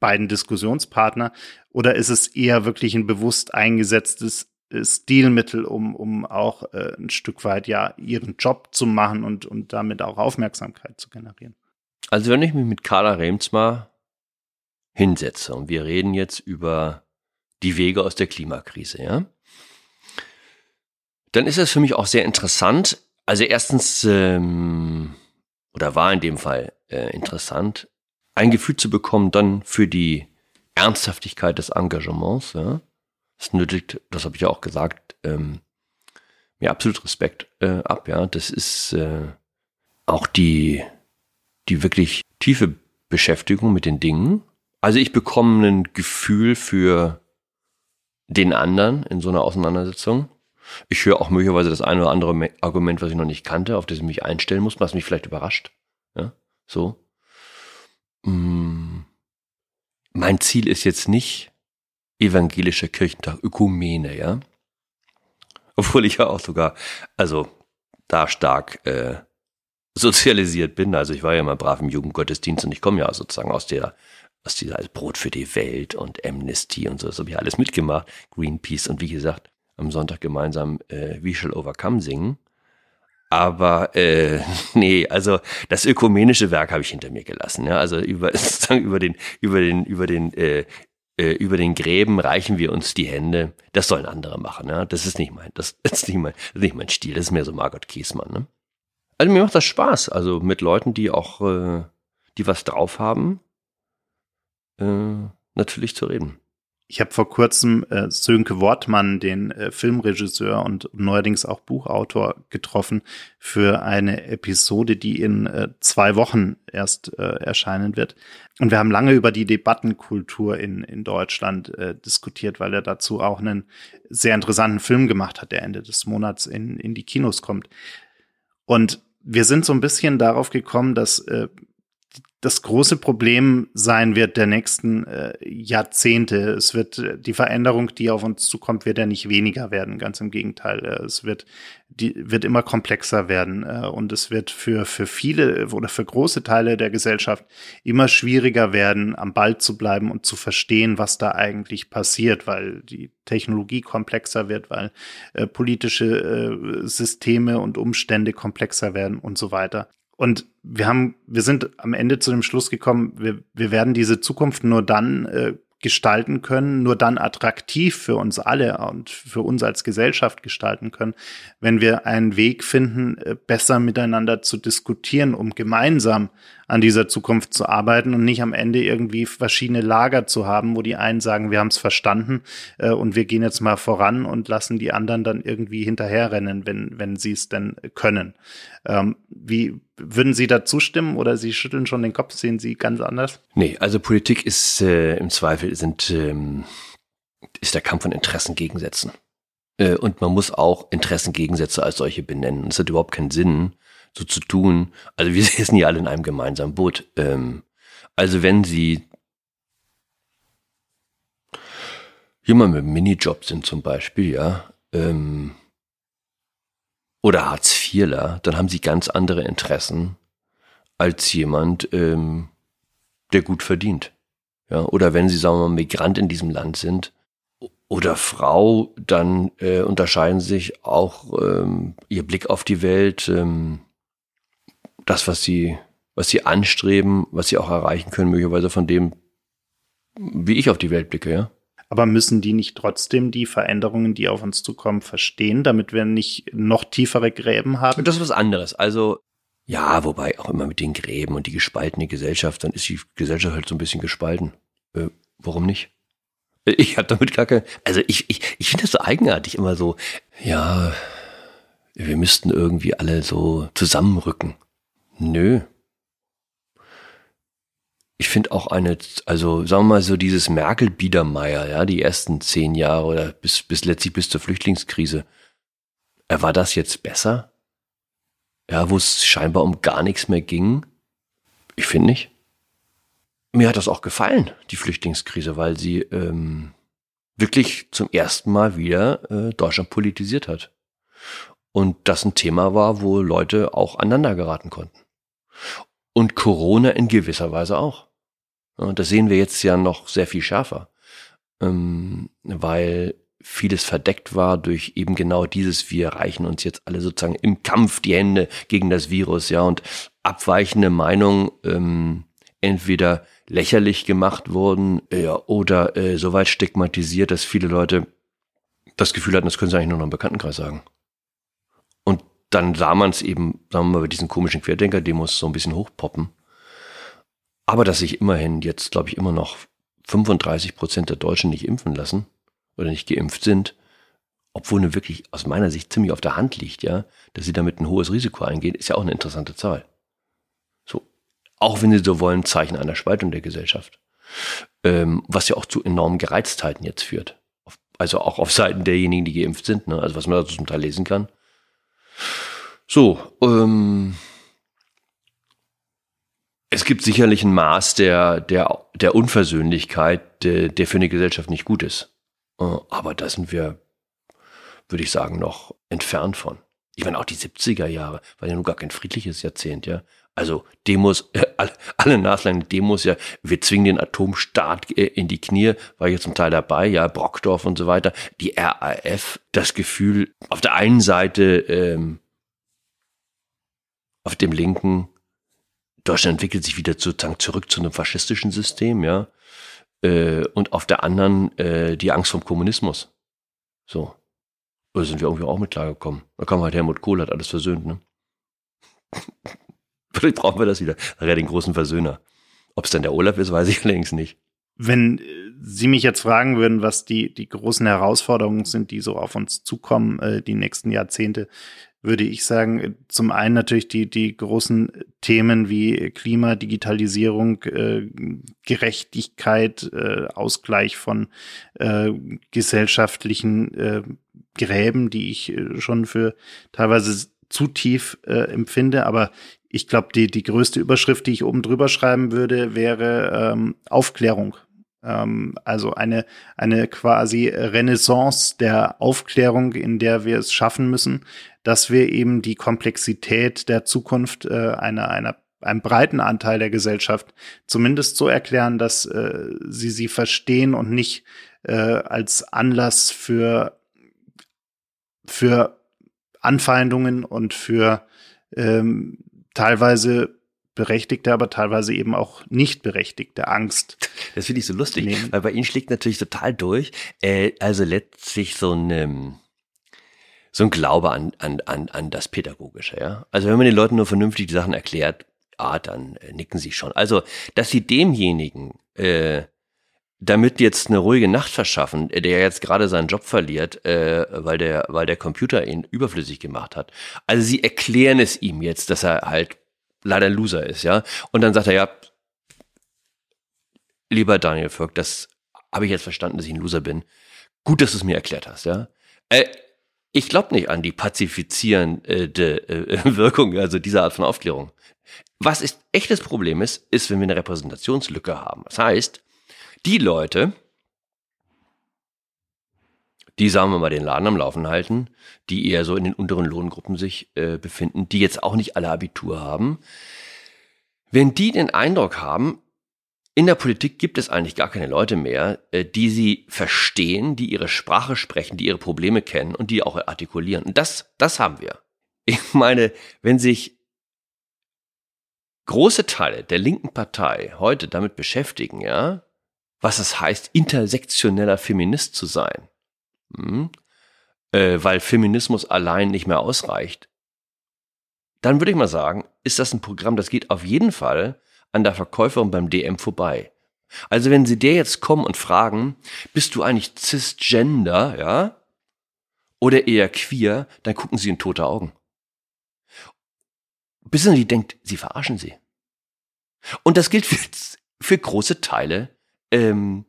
beiden Diskussionspartner? Oder ist es eher wirklich ein bewusst eingesetztes äh, Stilmittel, um, um auch äh, ein Stück weit ja ihren Job zu machen und, und damit auch Aufmerksamkeit zu generieren? Also wenn ich mich mit Carla Rems mal hinsetze und wir reden jetzt über die Wege aus der Klimakrise, ja, dann ist das für mich auch sehr interessant. Also erstens, ähm, oder war in dem Fall äh, interessant, ein Gefühl zu bekommen dann für die Ernsthaftigkeit des Engagements. Ja. Das nötigt, das habe ich ja auch gesagt, ähm, mir absolut Respekt äh, ab. Ja, das ist äh, auch die die wirklich tiefe Beschäftigung mit den Dingen. Also ich bekomme ein Gefühl für den anderen in so einer Auseinandersetzung. Ich höre auch möglicherweise das eine oder andere Argument, was ich noch nicht kannte, auf das ich mich einstellen muss, was mich vielleicht überrascht. Ja, so. Mm. Mein Ziel ist jetzt nicht evangelischer Kirchentag, Ökumene, ja. Obwohl ich ja auch sogar, also da stark äh, sozialisiert bin. Also ich war ja mal brav im Jugendgottesdienst und ich komme ja sozusagen aus der aus dieser also Brot für die Welt und Amnesty und so, das habe ich alles mitgemacht. Greenpeace und wie gesagt, am Sonntag gemeinsam äh, We Shall Overcome singen. Aber äh, <laughs> nee, also das ökumenische Werk habe ich hinter mir gelassen. Ja? Also über, <laughs> sozusagen über den, über den, über den, äh, äh, über den Gräben reichen wir uns die Hände. Das sollen andere machen. Ja? Das ist nicht mein, das ist nicht mein, das ist nicht mein Stil. Das ist mehr so Margot Kiesmann. Ne? Also mir macht das Spaß, also mit Leuten, die auch, äh, die was drauf haben, äh, natürlich zu reden. Ich habe vor kurzem äh, Sönke Wortmann, den äh, Filmregisseur und neuerdings auch Buchautor, getroffen für eine Episode, die in äh, zwei Wochen erst äh, erscheinen wird. Und wir haben lange über die Debattenkultur in, in Deutschland äh, diskutiert, weil er dazu auch einen sehr interessanten Film gemacht hat, der Ende des Monats in, in die Kinos kommt. Und wir sind so ein bisschen darauf gekommen, dass das große Problem sein wird der nächsten äh, Jahrzehnte. Es wird äh, die Veränderung, die auf uns zukommt, wird ja nicht weniger werden. Ganz im Gegenteil. Äh, es wird, die, wird immer komplexer werden. Äh, und es wird für, für viele oder für große Teile der Gesellschaft immer schwieriger werden, am Ball zu bleiben und zu verstehen, was da eigentlich passiert, weil die Technologie komplexer wird, weil äh, politische äh, Systeme und Umstände komplexer werden und so weiter. Und wir haben, wir sind am Ende zu dem Schluss gekommen, wir, wir werden diese Zukunft nur dann äh, gestalten können, nur dann attraktiv für uns alle und für uns als Gesellschaft gestalten können, wenn wir einen Weg finden, äh, besser miteinander zu diskutieren, um gemeinsam an dieser Zukunft zu arbeiten und nicht am Ende irgendwie verschiedene Lager zu haben, wo die einen sagen, wir haben es verstanden äh, und wir gehen jetzt mal voran und lassen die anderen dann irgendwie hinterherrennen, wenn, wenn sie es denn können. Ähm, wie würden Sie da zustimmen oder Sie schütteln schon den Kopf, sehen Sie ganz anders? Nee, also Politik ist äh, im Zweifel sind, ähm, ist der Kampf von Interessengegensätzen. Äh, und man muss auch Interessengegensätze als solche benennen. Es hat überhaupt keinen Sinn, so zu tun. Also wir <laughs> sitzen hier alle in einem gemeinsamen Boot. Ähm, also wenn Sie jemand mit Minijob sind zum Beispiel, ja, ähm, oder Hartz IVler, dann haben Sie ganz andere Interessen als jemand, ähm, der gut verdient. Ja, oder wenn Sie, sagen wir mal, Migrant in diesem Land sind oder Frau, dann äh, unterscheiden sich auch ähm, Ihr Blick auf die Welt, ähm, das, was sie, was sie anstreben, was sie auch erreichen können, möglicherweise von dem, wie ich auf die Welt blicke, ja. Aber müssen die nicht trotzdem die Veränderungen, die auf uns zukommen, verstehen, damit wir nicht noch tiefere Gräben haben? Das ist was anderes. Also, ja, wobei auch immer mit den Gräben und die gespaltene Gesellschaft, dann ist die Gesellschaft halt so ein bisschen gespalten. Äh, warum nicht? Äh, ich habe damit gar kein, also ich, ich, ich finde das so eigenartig, immer so, ja, wir müssten irgendwie alle so zusammenrücken. Nö. Ich finde auch eine, also sagen wir mal so dieses Merkel-Biedermeier, ja, die ersten zehn Jahre oder bis, bis letztlich bis zur Flüchtlingskrise. Äh, war das jetzt besser? Ja, wo es scheinbar um gar nichts mehr ging? Ich finde nicht. Mir hat das auch gefallen, die Flüchtlingskrise, weil sie ähm, wirklich zum ersten Mal wieder äh, Deutschland politisiert hat. Und das ein Thema war, wo Leute auch aneinander geraten konnten. Und Corona in gewisser Weise auch. Und das sehen wir jetzt ja noch sehr viel schärfer, ähm, weil vieles verdeckt war durch eben genau dieses, wir reichen uns jetzt alle sozusagen im Kampf die Hände gegen das Virus, ja, und abweichende Meinungen ähm, entweder lächerlich gemacht wurden ja, oder äh, so weit stigmatisiert, dass viele Leute das Gefühl hatten, das können sie eigentlich nur noch im Bekanntenkreis sagen. Dann sah man es eben, sagen wir mal, bei diesen komischen Querdenker-Demos so ein bisschen hochpoppen. Aber dass sich immerhin jetzt, glaube ich, immer noch 35 Prozent der Deutschen nicht impfen lassen oder nicht geimpft sind, obwohl eine wirklich aus meiner Sicht ziemlich auf der Hand liegt, ja, dass sie damit ein hohes Risiko eingehen, ist ja auch eine interessante Zahl auch wenn sie so wollen, Zeichen einer Spaltung der Gesellschaft. Ähm, was ja auch zu enormen Gereiztheiten jetzt führt. Also auch auf Seiten derjenigen, die geimpft sind, ne? also was man da zum Teil lesen kann. So, ähm, es gibt sicherlich ein Maß der, der, der Unversöhnlichkeit, der, der für eine Gesellschaft nicht gut ist. Äh, aber da sind wir, würde ich sagen, noch entfernt von. Ich meine, auch die 70er Jahre war ja nun gar kein friedliches Jahrzehnt, ja. Also Demos, äh, alle nachlangen Demos, ja, wir zwingen den Atomstaat äh, in die Knie, war hier zum Teil dabei, ja, Brockdorf und so weiter. Die RAF, das Gefühl, auf der einen Seite ähm, auf dem linken, Deutschland entwickelt sich wieder sozusagen zurück zu einem faschistischen System, ja, äh, und auf der anderen äh, die Angst vom Kommunismus. So. Da sind wir irgendwie auch mit klargekommen. Da kam halt Helmut Kohl, hat alles versöhnt, ne? Vielleicht brauchen wir das wieder. Nachher den großen Versöhner. Ob es dann der Olaf ist, weiß ich <laughs> längst nicht. Wenn äh, Sie mich jetzt fragen würden, was die, die großen Herausforderungen sind, die so auf uns zukommen, äh, die nächsten Jahrzehnte, würde ich sagen, äh, zum einen natürlich die, die großen Themen wie Klima, Digitalisierung, äh, Gerechtigkeit, äh, Ausgleich von äh, gesellschaftlichen äh, Gräben, die ich schon für teilweise zu tief äh, empfinde, aber ich glaube, die, die größte Überschrift, die ich oben drüber schreiben würde, wäre ähm, Aufklärung. Ähm, also eine, eine quasi Renaissance der Aufklärung, in der wir es schaffen müssen, dass wir eben die Komplexität der Zukunft äh, einer, einer einem breiten Anteil der Gesellschaft zumindest so erklären, dass äh, sie sie verstehen und nicht äh, als Anlass für für Anfeindungen und für ähm, teilweise berechtigte, aber teilweise eben auch nicht berechtigte Angst. Das finde ich so lustig, nehmen. weil bei Ihnen schlägt natürlich total durch. Äh, also letztlich so ein ähm, so ein Glaube an, an, an, an das Pädagogische, ja. Also wenn man den Leuten nur vernünftig die Sachen erklärt, ah, dann äh, nicken sie schon. Also, dass sie demjenigen, äh, damit jetzt eine ruhige Nacht verschaffen, der jetzt gerade seinen Job verliert, äh, weil der, weil der Computer ihn überflüssig gemacht hat. Also sie erklären es ihm jetzt, dass er halt leider Loser ist, ja. Und dann sagt er, ja, lieber Daniel Völk, das habe ich jetzt verstanden, dass ich ein Loser bin. Gut, dass du es mir erklärt hast, ja. Äh, ich glaube nicht an die pazifizierende äh, <laughs> Wirkung, also dieser Art von Aufklärung. Was ist echtes Problem ist, ist, wenn wir eine Repräsentationslücke haben. Das heißt, die Leute, die, sagen wir mal, den Laden am Laufen halten, die eher so in den unteren Lohngruppen sich äh, befinden, die jetzt auch nicht alle Abitur haben, wenn die den Eindruck haben, in der Politik gibt es eigentlich gar keine Leute mehr, äh, die sie verstehen, die ihre Sprache sprechen, die ihre Probleme kennen und die auch artikulieren. Und das, das haben wir. Ich meine, wenn sich große Teile der linken Partei heute damit beschäftigen, ja, was es heißt, intersektioneller Feminist zu sein. Hm? Äh, weil Feminismus allein nicht mehr ausreicht. Dann würde ich mal sagen, ist das ein Programm, das geht auf jeden Fall an der Verkäuferin beim DM vorbei. Also wenn sie der jetzt kommen und fragen, bist du eigentlich cisgender, ja? oder eher queer, dann gucken sie in tote Augen. Bis sie denkt, sie verarschen sie. Und das gilt für, für große Teile ähm,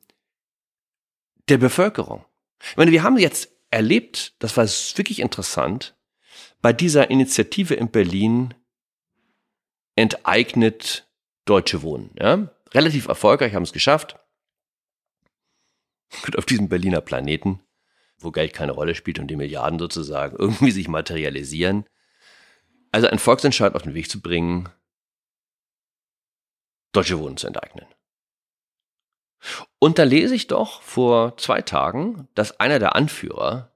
der Bevölkerung. Ich meine, wir haben jetzt erlebt, das war wirklich interessant, bei dieser Initiative in Berlin enteignet Deutsche Wohnen. Ja? Relativ erfolgreich, haben es geschafft. Und auf diesem Berliner Planeten, wo Geld keine Rolle spielt und die Milliarden sozusagen irgendwie sich materialisieren. Also einen Volksentscheid auf den Weg zu bringen, Deutsche Wohnen zu enteignen. Und da lese ich doch vor zwei Tagen, dass einer der Anführer,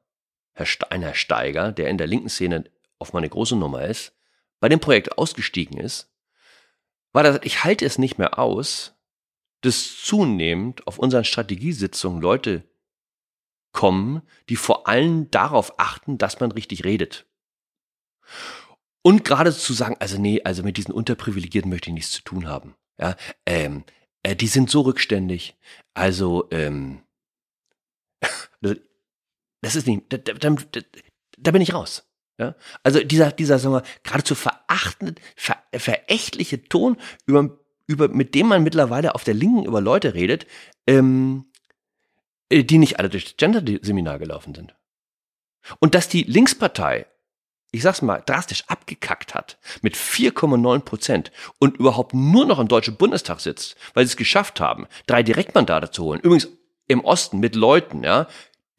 Herr Steiner Steiger, der in der linken Szene auf meine große Nummer ist, bei dem Projekt ausgestiegen ist, weil er sagt, ich halte es nicht mehr aus, dass zunehmend auf unseren Strategiesitzungen Leute kommen, die vor allem darauf achten, dass man richtig redet. Und gerade zu sagen, also nee, also mit diesen Unterprivilegierten möchte ich nichts zu tun haben. Ja, ähm, äh, die sind so rückständig. Also, ähm, das ist nicht, da, da, da, da bin ich raus. Ja? Also dieser, dieser, sagen wir, geradezu verachtende, ver, verächtliche Ton, über, über, mit dem man mittlerweile auf der Linken über Leute redet, ähm, äh, die nicht alle durch das Gender-Seminar gelaufen sind. Und dass die Linkspartei ich sag's mal, drastisch abgekackt hat mit 4,9 Prozent und überhaupt nur noch im Deutschen Bundestag sitzt, weil sie es geschafft haben, drei Direktmandate zu holen. Übrigens im Osten mit Leuten, ja,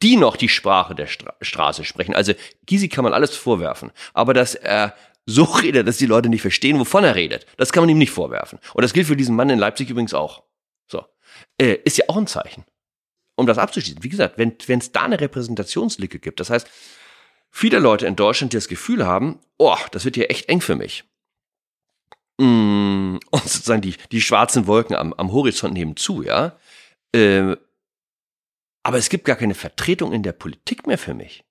die noch die Sprache der Stra Straße sprechen. Also Gysi kann man alles vorwerfen, aber dass er so <laughs> redet, dass die Leute nicht verstehen, wovon er redet, das kann man ihm nicht vorwerfen. Und das gilt für diesen Mann in Leipzig übrigens auch. So, äh, ist ja auch ein Zeichen. Um das abzuschließen, wie gesagt, wenn es da eine Repräsentationslücke gibt, das heißt, viele Leute in Deutschland, die das Gefühl haben, oh, das wird hier echt eng für mich. Mm, <laughs> und sozusagen die, die schwarzen Wolken am, am Horizont nebenzu, ja. Äh, aber es gibt gar keine Vertretung in der Politik mehr für mich.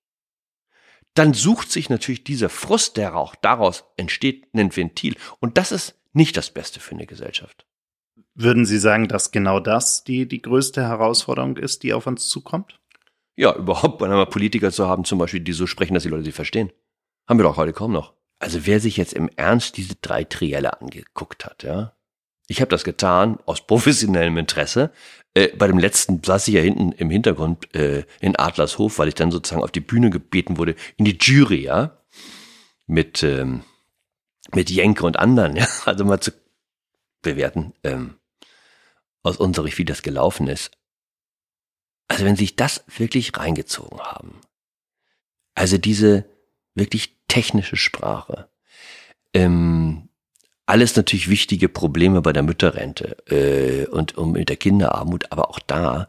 Dann sucht sich natürlich dieser Frust, der auch daraus entsteht, ein Ventil. Und das ist nicht das Beste für eine Gesellschaft. Würden Sie sagen, dass genau das die, die größte Herausforderung ist, die auf uns zukommt? Ja, <laughs> überhaupt einmal Politiker zu haben, zum Beispiel, die so sprechen, dass die Leute sie verstehen. Haben wir doch heute kaum noch. Also wer sich jetzt im Ernst diese drei Trielle angeguckt hat, ja. Ich habe das getan aus professionellem Interesse. Äh, bei dem letzten saß ich ja hinten im Hintergrund äh, in Adlershof, weil ich dann sozusagen auf die Bühne gebeten wurde, in die Jury, ja. Mit, ähm, mit Jenke und anderen, <laughs> ja. Also mal zu bewerten, ähm, aus unserer wie das gelaufen ist. Also wenn Sie sich das wirklich reingezogen haben, also diese wirklich technische Sprache, ähm, alles natürlich wichtige Probleme bei der Mütterrente äh, und um mit der Kinderarmut, aber auch da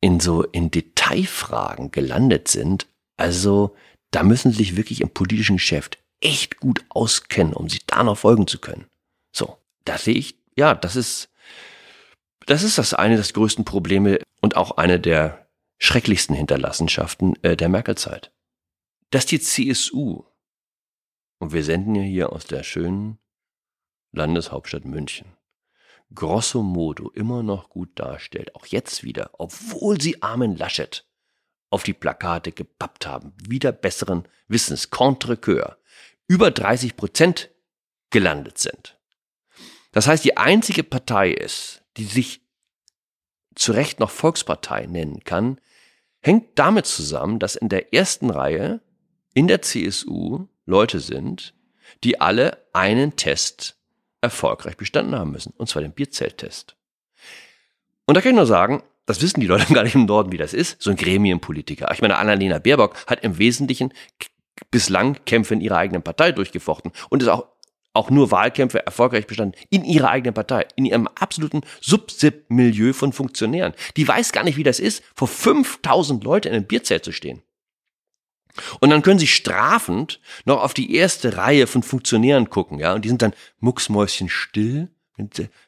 in so in Detailfragen gelandet sind. Also da müssen Sie sich wirklich im politischen Geschäft echt gut auskennen, um sich da noch folgen zu können. So, da sehe ich, ja, das ist das ist das eine der größten Probleme und auch eine der schrecklichsten Hinterlassenschaften äh, der Merkel-Zeit. Dass die CSU, und wir senden ja hier aus der schönen Landeshauptstadt München, grosso modo immer noch gut darstellt, auch jetzt wieder, obwohl sie Armin Laschet auf die Plakate gepappt haben, wieder besseren Wissens, contre coeur, über 30 Prozent gelandet sind. Das heißt, die einzige Partei ist, die sich zu Recht noch Volkspartei nennen kann, hängt damit zusammen, dass in der ersten Reihe in der CSU Leute sind, die alle einen Test erfolgreich bestanden haben müssen, und zwar den Bierzelttest. Und da kann ich nur sagen, das wissen die Leute <laughs> gar nicht im Norden, wie das ist, so ein Gremienpolitiker. Ich meine, Annalena Baerbock hat im Wesentlichen bislang Kämpfe in ihrer eigenen Partei durchgefochten und ist auch auch nur Wahlkämpfe erfolgreich bestanden in ihrer eigenen Partei, in ihrem absoluten Subsip-Milieu von Funktionären. Die weiß gar nicht, wie das ist, vor 5000 Leute in einem Bierzelt zu stehen. Und dann können sie strafend noch auf die erste Reihe von Funktionären gucken, ja, und die sind dann mucksmäuschen still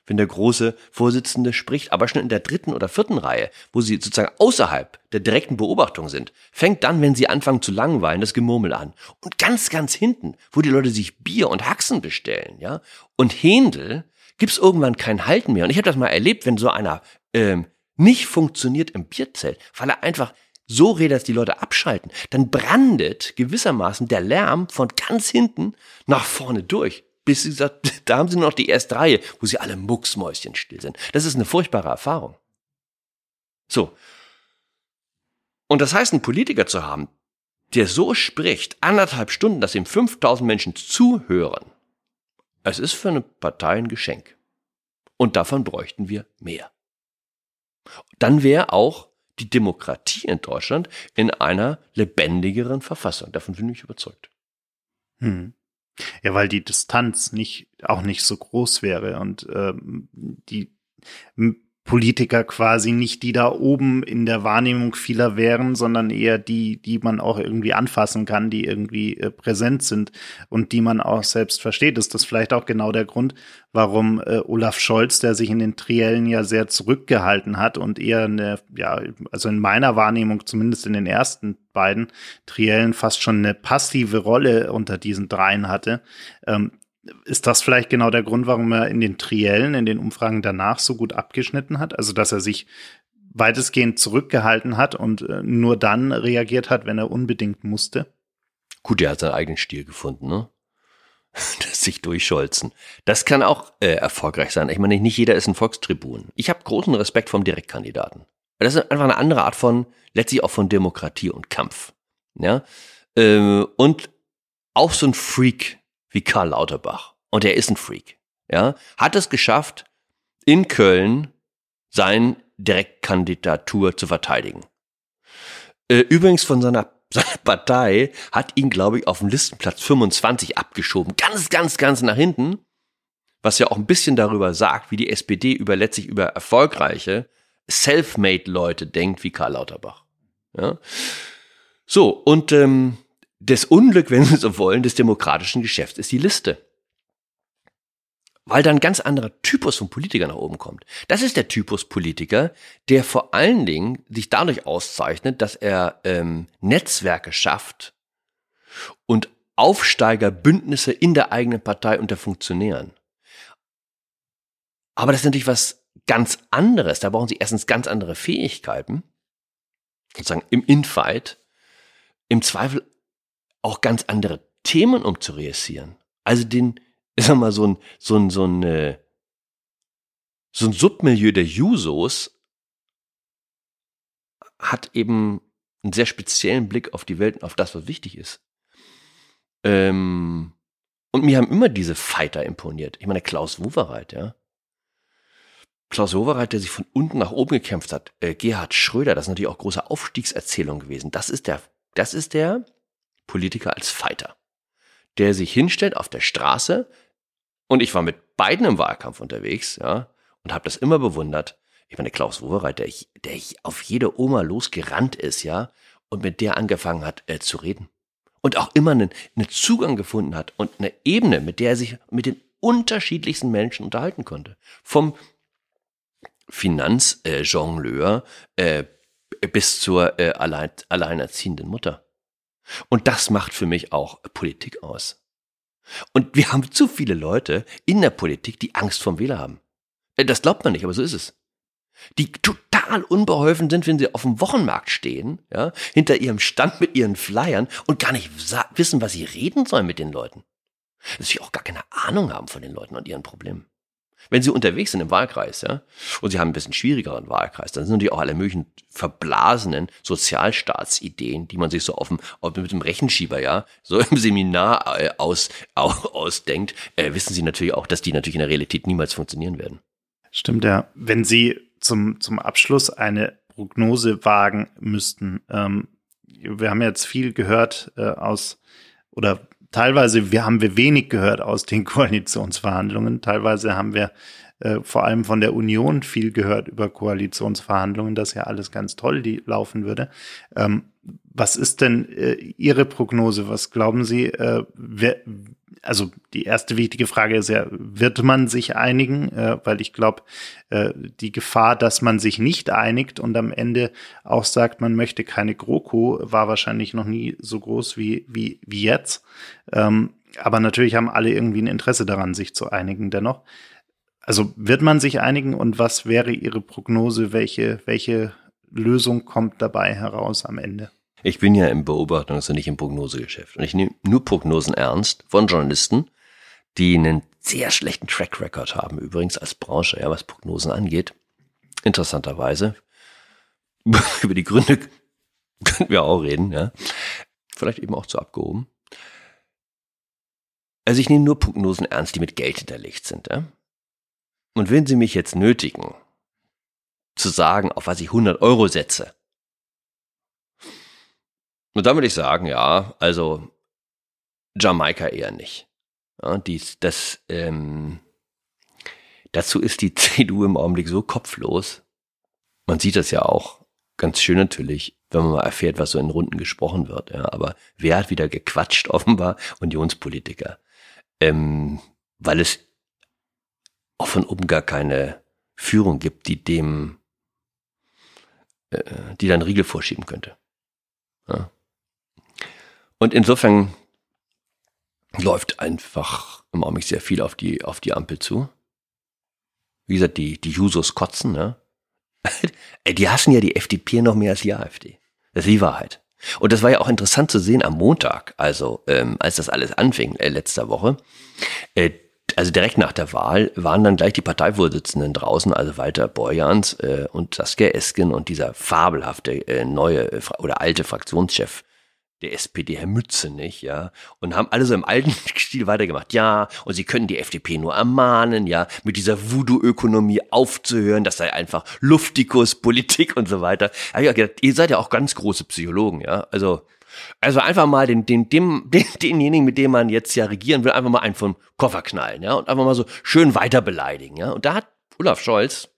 wenn der große Vorsitzende spricht, aber schon in der dritten oder vierten Reihe, wo sie sozusagen außerhalb der direkten Beobachtung sind, fängt dann, wenn sie anfangen zu langweilen, das Gemurmel an. Und ganz, ganz hinten, wo die Leute sich Bier und Haxen bestellen, ja, und Händel, gibt's irgendwann kein Halten mehr. Und ich habe das mal erlebt, wenn so einer ähm, nicht funktioniert im Bierzelt, weil er einfach so redet, dass die Leute abschalten, dann brandet gewissermaßen der Lärm von ganz hinten nach vorne durch. Bis sie sagt, <laughs> da haben sie noch die erste Reihe, wo sie alle mucksmäuschen still sind. Das ist eine furchtbare Erfahrung. So. Und das heißt, einen Politiker zu haben, der so spricht, anderthalb Stunden, dass ihm 5000 Menschen zuhören, es ist für eine Partei ein Geschenk. Und davon bräuchten wir mehr. Dann wäre auch die Demokratie in Deutschland in einer lebendigeren Verfassung. Davon bin ich überzeugt. Hm. Ja, weil die Distanz nicht auch nicht so groß wäre und ähm, die Politiker quasi nicht die da oben in der Wahrnehmung vieler wären, sondern eher die, die man auch irgendwie anfassen kann, die irgendwie äh, präsent sind und die man auch selbst versteht. Ist das vielleicht auch genau der Grund, warum äh, Olaf Scholz, der sich in den Triellen ja sehr zurückgehalten hat und eher eine, ja, also in meiner Wahrnehmung zumindest in den ersten beiden Triellen fast schon eine passive Rolle unter diesen dreien hatte, ähm, ist das vielleicht genau der Grund, warum er in den Triellen, in den Umfragen danach so gut abgeschnitten hat? Also, dass er sich weitestgehend zurückgehalten hat und äh, nur dann reagiert hat, wenn er unbedingt musste? Gut, er hat seinen eigenen Stil gefunden, ne? <laughs> Das sich durchscholzen. Das kann auch äh, erfolgreich sein. Ich meine, nicht jeder ist ein Volkstribun. Ich habe großen Respekt vom Direktkandidaten. Das ist einfach eine andere Art von, letztlich auch von Demokratie und Kampf. Ja? Ähm, und auch so ein Freak, wie Karl Lauterbach. Und er ist ein Freak. Ja, hat es geschafft, in Köln seine Direktkandidatur zu verteidigen. Äh, übrigens von seiner, <laughs> seiner Partei hat ihn, glaube ich, auf dem Listenplatz 25 abgeschoben. Ganz, ganz, ganz nach hinten. Was ja auch ein bisschen darüber sagt, wie die SPD über letztlich über erfolgreiche, self-made Leute denkt, wie Karl Lauterbach. Ja? So, und ähm, das Unglück, wenn Sie so wollen, des demokratischen Geschäfts ist die Liste. Weil da ein ganz anderer Typus von Politiker nach oben kommt. Das ist der Typus Politiker, der vor allen Dingen sich dadurch auszeichnet, dass er ähm, Netzwerke schafft und Aufsteigerbündnisse in der eigenen Partei unter Funktionären. Aber das ist natürlich was ganz anderes. Da brauchen Sie erstens ganz andere Fähigkeiten, sozusagen im Infight, im Zweifel auch ganz andere Themen um zu reüssieren. Also den, <laughs> ich sag mal, so ein, so ein, so ein, äh, so ein Submilieu der Jusos hat eben einen sehr speziellen Blick auf die Welt und auf das, was wichtig ist. Ähm, und mir haben immer diese Fighter imponiert. Ich meine, Klaus Wowereit, ja. Klaus Wowereit, der sich von unten nach oben gekämpft hat. Äh, Gerhard Schröder, das ist natürlich auch große Aufstiegserzählung gewesen. Das ist der, das ist der, Politiker als Fighter, der sich hinstellt auf der Straße und ich war mit beiden im Wahlkampf unterwegs, ja, und habe das immer bewundert. Ich meine, Klaus Wowereit, der, der auf jede Oma losgerannt ist, ja, und mit der angefangen hat äh, zu reden. Und auch immer einen, einen Zugang gefunden hat und eine Ebene, mit der er sich mit den unterschiedlichsten Menschen unterhalten konnte. Vom Finanzjongleur äh, äh, bis zur äh, allein, alleinerziehenden Mutter. Und das macht für mich auch Politik aus. Und wir haben zu viele Leute in der Politik, die Angst vom Wähler haben. Äh, das glaubt man nicht, aber so ist es. Die total unbeholfen sind, wenn sie auf dem Wochenmarkt stehen, ja, hinter ihrem Stand mit ihren Flyern und gar nicht wissen, was sie reden sollen mit den Leuten. Dass sie auch gar keine Ahnung haben von den Leuten und ihren Problemen. Wenn Sie unterwegs sind im Wahlkreis, ja, und Sie haben ein bisschen schwierigeren Wahlkreis, dann sind natürlich auch alle möglichen verblasenen Sozialstaatsideen, die man sich so auf dem, mit dem Rechenschieber, ja, so im Seminar äh, aus, aus, ausdenkt, äh, wissen Sie natürlich auch, dass die natürlich in der Realität niemals funktionieren werden. Stimmt, ja. Wenn Sie zum, zum Abschluss eine Prognose wagen müssten, ähm, wir haben jetzt viel gehört äh, aus oder teilweise wir haben wir wenig gehört aus den <laughs> Koalitionsverhandlungen. Teilweise haben wir äh, vor allem von der Union viel gehört über Koalitionsverhandlungen, dass ja alles ganz toll die laufen würde. Ähm, was ist denn äh, Ihre Prognose? Was glauben Sie? Äh, wer, also die erste wichtige Frage ist ja, wird man sich einigen? Äh, weil ich glaube, äh, die Gefahr, dass man sich nicht einigt und am Ende auch sagt, man möchte keine GroKo, war wahrscheinlich noch nie so groß wie, wie, wie jetzt. Ähm, aber natürlich haben alle irgendwie ein Interesse daran, sich zu einigen dennoch. Also wird man sich einigen und was wäre Ihre Prognose, welche, welche Lösung kommt dabei heraus am Ende? Ich bin ja im Beobachtungs- und nicht im Prognosegeschäft. Und ich nehme nur Prognosen ernst von Journalisten, die einen sehr schlechten Track Record haben, übrigens als Branche, ja, was Prognosen angeht. Interessanterweise. <laughs> Über die Gründe können wir auch reden, ja. Vielleicht eben auch zu abgehoben. Also ich nehme nur Prognosen ernst, die mit Geld hinterlegt sind, ja. Und wenn Sie mich jetzt nötigen, zu sagen, auf was ich 100 Euro setze, und dann würde ich sagen, ja, also Jamaika eher nicht. Ja, dies, das, ähm, dazu ist die <laughs> CDU im Augenblick so kopflos. Man sieht das ja auch ganz schön natürlich, wenn man mal erfährt, was so in Runden gesprochen wird. Ja, aber wer hat wieder gequatscht? Offenbar Unionspolitiker. Ähm, weil es auch von oben gar keine Führung gibt, die dem, äh, die dann Riegel vorschieben könnte. Ja. Und insofern läuft einfach im Augenblick sehr viel auf die, auf die Ampel zu. Wie gesagt, die, die Jusos kotzen, ne? <laughs> die hassen ja die FDP noch mehr als die AfD. Das ist die Wahrheit. Und das war ja auch interessant zu sehen am Montag, also ähm, als das alles anfing, äh, letzter Woche. Äh, also direkt nach der Wahl waren dann gleich die Parteivorsitzenden draußen, also Walter Borjans äh, und Saskia Esken und dieser fabelhafte äh, neue äh, oder alte Fraktionschef der SPD, Herr Mützenich, ja, und haben alle so im alten <laughs> Stil weitergemacht. Ja, und sie können die FDP nur ermahnen, ja, mit dieser Voodoo-Ökonomie aufzuhören, das sei einfach Luftikus, Politik und so weiter. Da hab ich gedacht, ihr seid ja auch ganz große Psychologen, ja, also, also einfach mal den, den, dem, <laughs> den, denjenigen, mit dem man jetzt ja regieren will, einfach mal einen vom Koffer knallen, ja, und einfach mal so schön weiter beleidigen, ja. Und da hat Olaf Scholz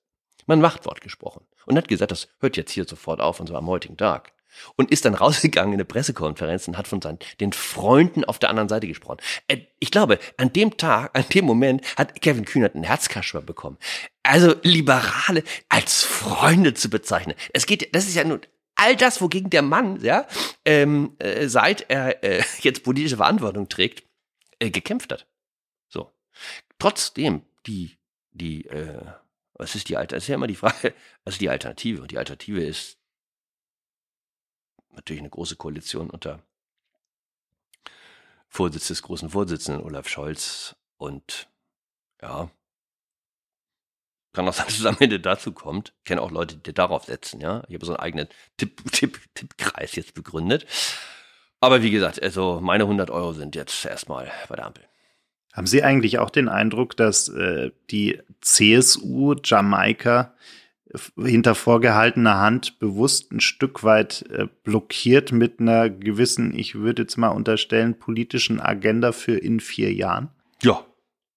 mal ein Machtwort gesprochen und hat gesagt, das hört jetzt hier sofort auf und zwar am heutigen Tag und ist dann <laughs> rausgegangen in eine Pressekonferenz und hat von seinen, den Freunden auf der anderen Seite gesprochen. Äh, ich glaube, an dem Tag, an dem Moment hat Kevin Kühnert einen Herzkasper bekommen. Also Liberale als Freunde zu bezeichnen. Es geht, das ist ja nun all das, wogegen der Mann, ja, ähm, äh, seit er äh, <laughs> jetzt politische Verantwortung trägt, äh, gekämpft hat. So. Trotzdem, die, die, äh, was ist die Alternative? Das ist ja immer die Frage, <laughs> was ist die Alternative? Und die Alternative ist natürlich eine große Koalition unter Vorsitz des großen Vorsitzenden Olaf Scholz und ja, kann auch sein, dass es am Ende dazu kommt. Ich kenne auch Leute, die darauf setzen, ja. Ich habe so einen eigenen Tipp, Tipp, Tippkreis jetzt begründet. Aber wie gesagt, also meine 100 Euro sind jetzt erstmal bei der Ampel. Haben Sie eigentlich auch den Eindruck, dass äh, die CSU Jamaika hinter vorgehaltener Hand bewusst ein Stück weit äh, blockiert mit einer gewissen, ich würde jetzt mal unterstellen, politischen Agenda für in vier Jahren? Ja.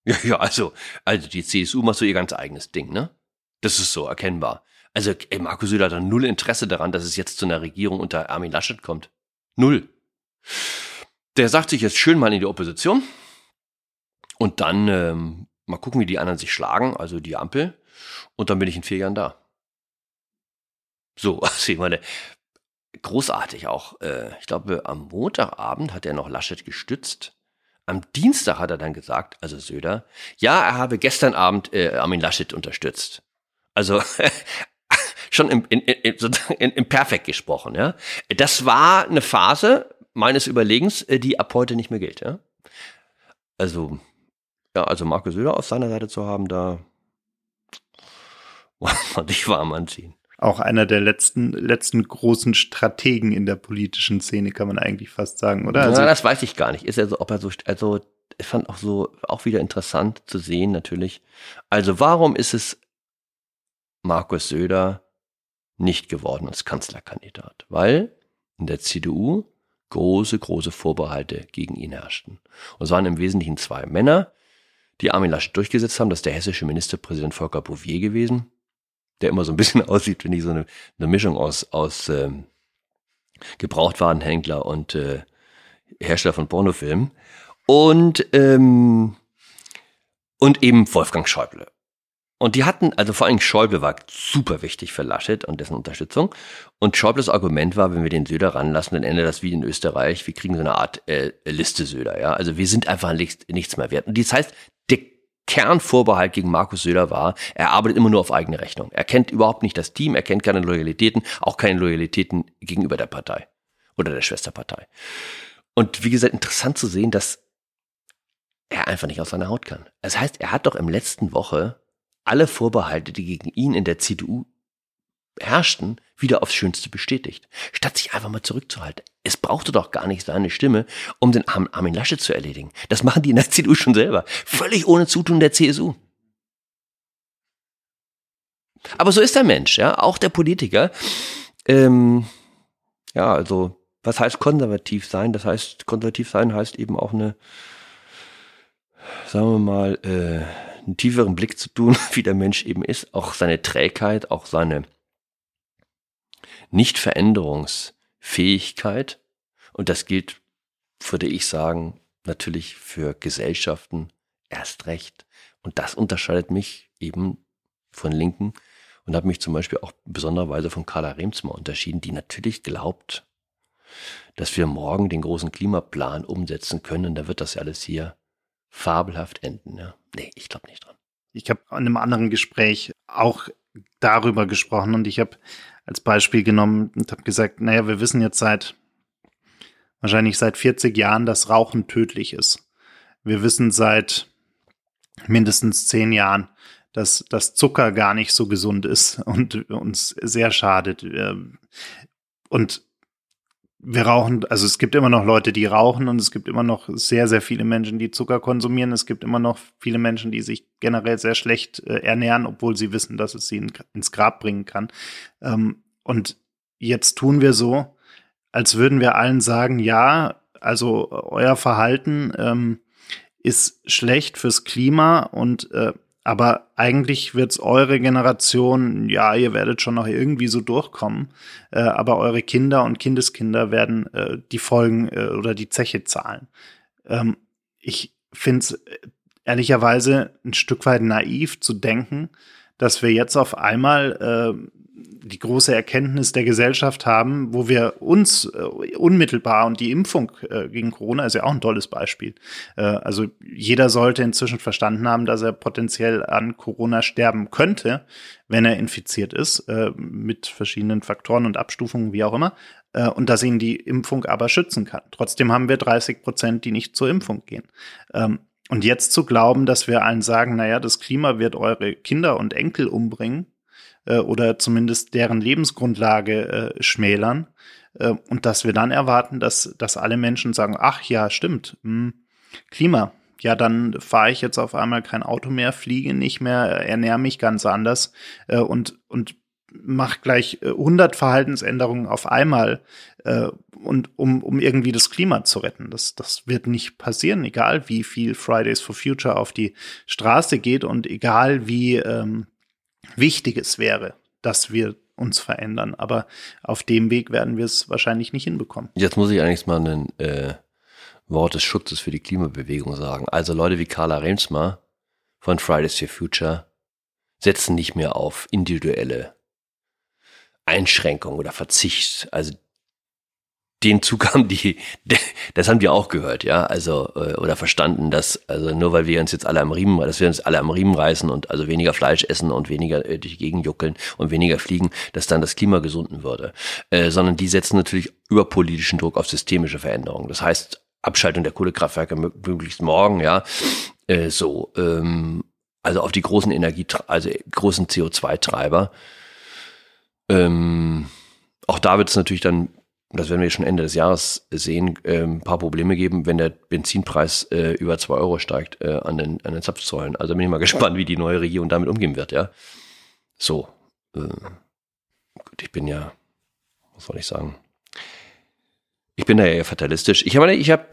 Ja, ja, also, also die CSU macht so ihr ganz eigenes Ding, ne? Das ist so erkennbar. Also, ey, Markus Söder hat da null Interesse daran, dass es jetzt zu einer Regierung unter Armin Laschet kommt. Null. Der sagt sich jetzt schön mal in die Opposition und dann ähm, mal gucken, wie die anderen sich schlagen, also die Ampel. Und dann bin ich in vier Jahren da. So, <laughs> also ich meine, großartig auch. Äh, ich glaube, am Montagabend hat er noch Laschet gestützt. Am Dienstag hat er dann gesagt, also Söder, ja, er habe gestern Abend äh, Armin Laschet unterstützt. Also <laughs> schon im, in, in, in, im Perfekt gesprochen, ja. Das war eine Phase meines Überlegens, äh, die ab heute nicht mehr gilt, ja. Also, ja, also Markus Söder auf seiner Seite zu haben, da <laughs> man sich warm anziehen auch einer der letzten, letzten großen Strategen in der politischen Szene, kann man eigentlich fast sagen, oder? Also, ja, das weiß ich gar nicht. Ist er so, ob er so, also, ich fand auch so, auch wieder interessant zu sehen, natürlich. Also, warum ist es Markus Söder nicht geworden als Kanzlerkandidat? Weil in der CDU große, große Vorbehalte gegen ihn herrschten. Und es waren im Wesentlichen zwei Männer, die Armin Laschet durchgesetzt haben. Das ist der hessische Ministerpräsident Volker Bouvier gewesen der immer so ein bisschen <laughs> aussieht, finde ich, so eine, eine Mischung aus, aus ähm, Gebrauchtwarenhändler und äh, Hersteller von Pornofilmen. Und, ähm, und eben Wolfgang Schäuble. Und die hatten, also vor allem Schäuble war super wichtig für Laschet und dessen Unterstützung. Und Schäubles Argument war, wenn wir den Söder ranlassen, dann endet das wie in Österreich. Wir kriegen so eine Art äh, Liste Söder, ja. Also wir sind einfach nichts, nichts mehr wert. Und das heißt, Kernvorbehalt gegen Markus Söder war, er arbeitet immer nur auf eigene Rechnung. Er kennt überhaupt nicht das Team, er kennt keine Loyalitäten, auch keine Loyalitäten gegenüber der Partei oder der Schwesterpartei. Und wie gesagt, interessant zu sehen, dass er einfach nicht aus seiner Haut kann. Das heißt, er hat doch im letzten Woche alle Vorbehalte, die gegen ihn in der CDU herrschten, wieder aufs Schönste bestätigt. Statt sich einfach mal zurückzuhalten. Es brauchte doch gar nicht seine Stimme, um den armen Armin Lasche zu erledigen. Das machen die in der <laughs> CDU schon selber. Völlig ohne Zutun der CSU. Aber so ist der Mensch, ja, auch der Politiker. Ähm, ja, also, was heißt konservativ sein? Das heißt, konservativ sein heißt eben auch eine, sagen wir mal, äh, einen tieferen Blick zu tun, <laughs> wie der Mensch eben ist, auch seine Trägheit, auch seine Nichtveränderungsfähigkeit. Und das gilt, würde ich sagen, natürlich für Gesellschaften erst recht. Und das unterscheidet mich eben von Linken und habe mich zum Beispiel auch besonderweise von Carla Remsmar unterschieden, die natürlich glaubt, dass wir morgen den großen Klimaplan umsetzen können. Da wird das ja alles hier fabelhaft enden. Ja. Nee, ich glaube nicht dran. Ich habe in einem anderen Gespräch auch darüber gesprochen und ich habe als Beispiel genommen und habe gesagt, naja, wir wissen jetzt seit wahrscheinlich seit 40 Jahren, dass Rauchen tödlich ist. Wir wissen seit mindestens zehn Jahren, dass, dass Zucker gar nicht so gesund ist und uns sehr schadet. Und wir rauchen, also es gibt immer noch Leute, die rauchen und es gibt immer noch sehr, sehr viele Menschen, die Zucker konsumieren. Es gibt immer noch viele Menschen, die sich generell sehr schlecht äh, ernähren, obwohl sie wissen, dass es sie in, ins Grab bringen kann. Ähm, und jetzt tun wir so, als würden wir allen sagen, ja, also euer Verhalten ähm, ist schlecht fürs Klima und äh, aber eigentlich wird's eure Generation, ja, ihr werdet schon noch irgendwie so durchkommen, äh, aber eure Kinder und Kindeskinder werden äh, die Folgen äh, oder die Zeche zahlen. Ähm, ich finde es äh, ehrlicherweise ein Stück weit naiv zu denken, dass wir jetzt auf einmal äh, die große Erkenntnis der Gesellschaft haben, wo wir uns äh, unmittelbar und die Impfung äh, gegen Corona ist ja auch ein tolles Beispiel. Äh, also jeder sollte inzwischen verstanden haben, dass er potenziell an Corona sterben könnte, wenn er infiziert ist, äh, mit verschiedenen Faktoren und Abstufungen, wie auch immer, äh, und dass ihn die Impfung aber schützen kann. Trotzdem haben wir 30 Prozent, die nicht zur Impfung gehen. Ähm, und jetzt zu glauben, dass wir allen sagen, naja, das Klima wird eure Kinder und Enkel umbringen, äh, oder zumindest deren Lebensgrundlage äh, schmälern. Äh, und dass wir dann erwarten, dass, dass alle Menschen sagen, ach ja, stimmt, mh, hm, Klima, ja, dann fahre ich jetzt auf einmal kein Auto mehr, fliege nicht mehr, ernähre mich ganz anders äh, und, und mach gleich 100 äh, Verhaltensänderungen auf einmal äh, und um, um irgendwie das Klima zu retten. Das, das wird nicht passieren, egal wie viel Fridays for Future auf die Straße geht und egal wie ähm, wichtig es wäre, dass wir uns verändern. Aber auf dem Weg werden wir es wahrscheinlich nicht hinbekommen. Jetzt muss ich eigentlich mal ein äh, Wort des Schutzes für die Klimabewegung sagen. Also Leute wie Carla Remsmar von Fridays for Future setzen nicht mehr auf individuelle Einschränkungen oder Verzicht. Also den Zug haben die, das haben die auch gehört, ja, also äh, oder verstanden, dass also nur weil wir uns jetzt alle am Riemen, dass wir uns alle am Riemen reißen und also weniger Fleisch essen und weniger äh, durch die Gegend juckeln und weniger fliegen, dass dann das Klima gesunden würde, äh, sondern die setzen natürlich über politischen Druck auf systemische Veränderungen. Das heißt Abschaltung der Kohlekraftwerke möglichst morgen, ja, äh, so, ähm, also auf die großen Energie, also großen CO2-Treiber. Ähm, auch da wird es natürlich dann das werden wir schon Ende des Jahres sehen, äh, ein paar Probleme geben, wenn der Benzinpreis äh, über zwei Euro steigt äh, an, den, an den Zapfsäulen. Also bin ich mal <laughs> gespannt, wie die neue Regierung damit umgehen wird, ja. So. Äh, gut, ich bin ja, was soll ich sagen? Ich bin da ja eher fatalistisch. Ich habe, ich habe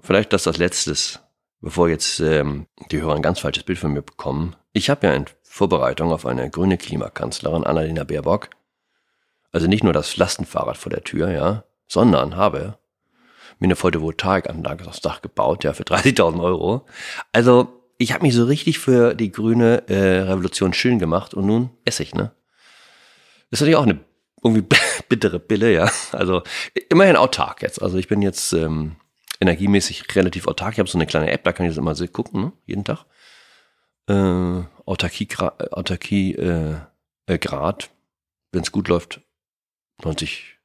vielleicht das als letztes, bevor jetzt ähm, die Hörer ein ganz falsches Bild von mir bekommen. Ich habe ja in Vorbereitung auf eine grüne Klimakanzlerin, Annalena Baerbock, also nicht nur das Lastenfahrrad vor der Tür, ja, sondern habe mir eine Photovoltaikanlage aufs Dach gebaut, ja, für 30.000 Euro. Also ich habe mich so richtig für die grüne äh, Revolution schön gemacht und nun esse ich, ne? Das ist natürlich auch eine irgendwie <laughs> bittere Pille, ja. Also immerhin autark jetzt. Also ich bin jetzt ähm, energiemäßig relativ autark. Ich habe so eine kleine App, da kann ich das immer so gucken, ne? jeden Tag. äh, Autarkie, Autarkie äh, äh, Grad, wenn es gut läuft, 90,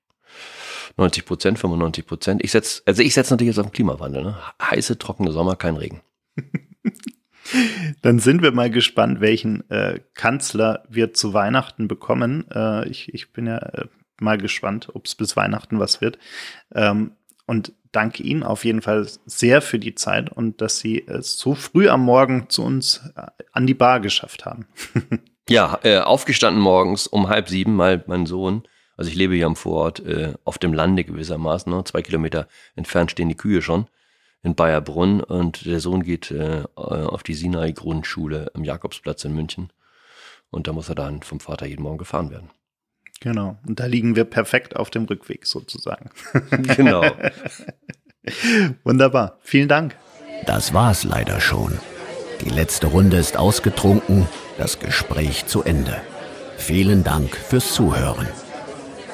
90 Prozent, 95 Prozent. Ich setz, also ich setze natürlich jetzt auf den Klimawandel. Ne? Heiße, trockene Sommer, kein Regen. <laughs> Dann sind wir mal gespannt, welchen äh, Kanzler wir zu Weihnachten bekommen. Äh, ich, ich bin ja äh, mal gespannt, ob es bis Weihnachten was wird. Ähm, und danke Ihnen auf jeden Fall sehr für die Zeit und dass Sie es so früh am Morgen zu uns äh, an die Bar geschafft haben. <laughs> ja, äh, aufgestanden morgens um halb sieben, weil mein Sohn, also ich lebe hier am Vorort, äh, auf dem Lande gewissermaßen, ne, zwei Kilometer entfernt stehen die Kühe schon in Bayerbrunn und der Sohn geht äh, auf die Sinai-Grundschule am Jakobsplatz in München. Und da muss er dann vom Vater jeden Morgen gefahren werden. Genau. Und da liegen wir perfekt auf dem Rückweg sozusagen. <laughs> <laughs> Genau. Wunderbar. Vielen Dank. Das war's leider schon. Die letzte Runde ist ausgetrunken, das Gespräch zu Ende. Vielen Dank fürs Zuhören.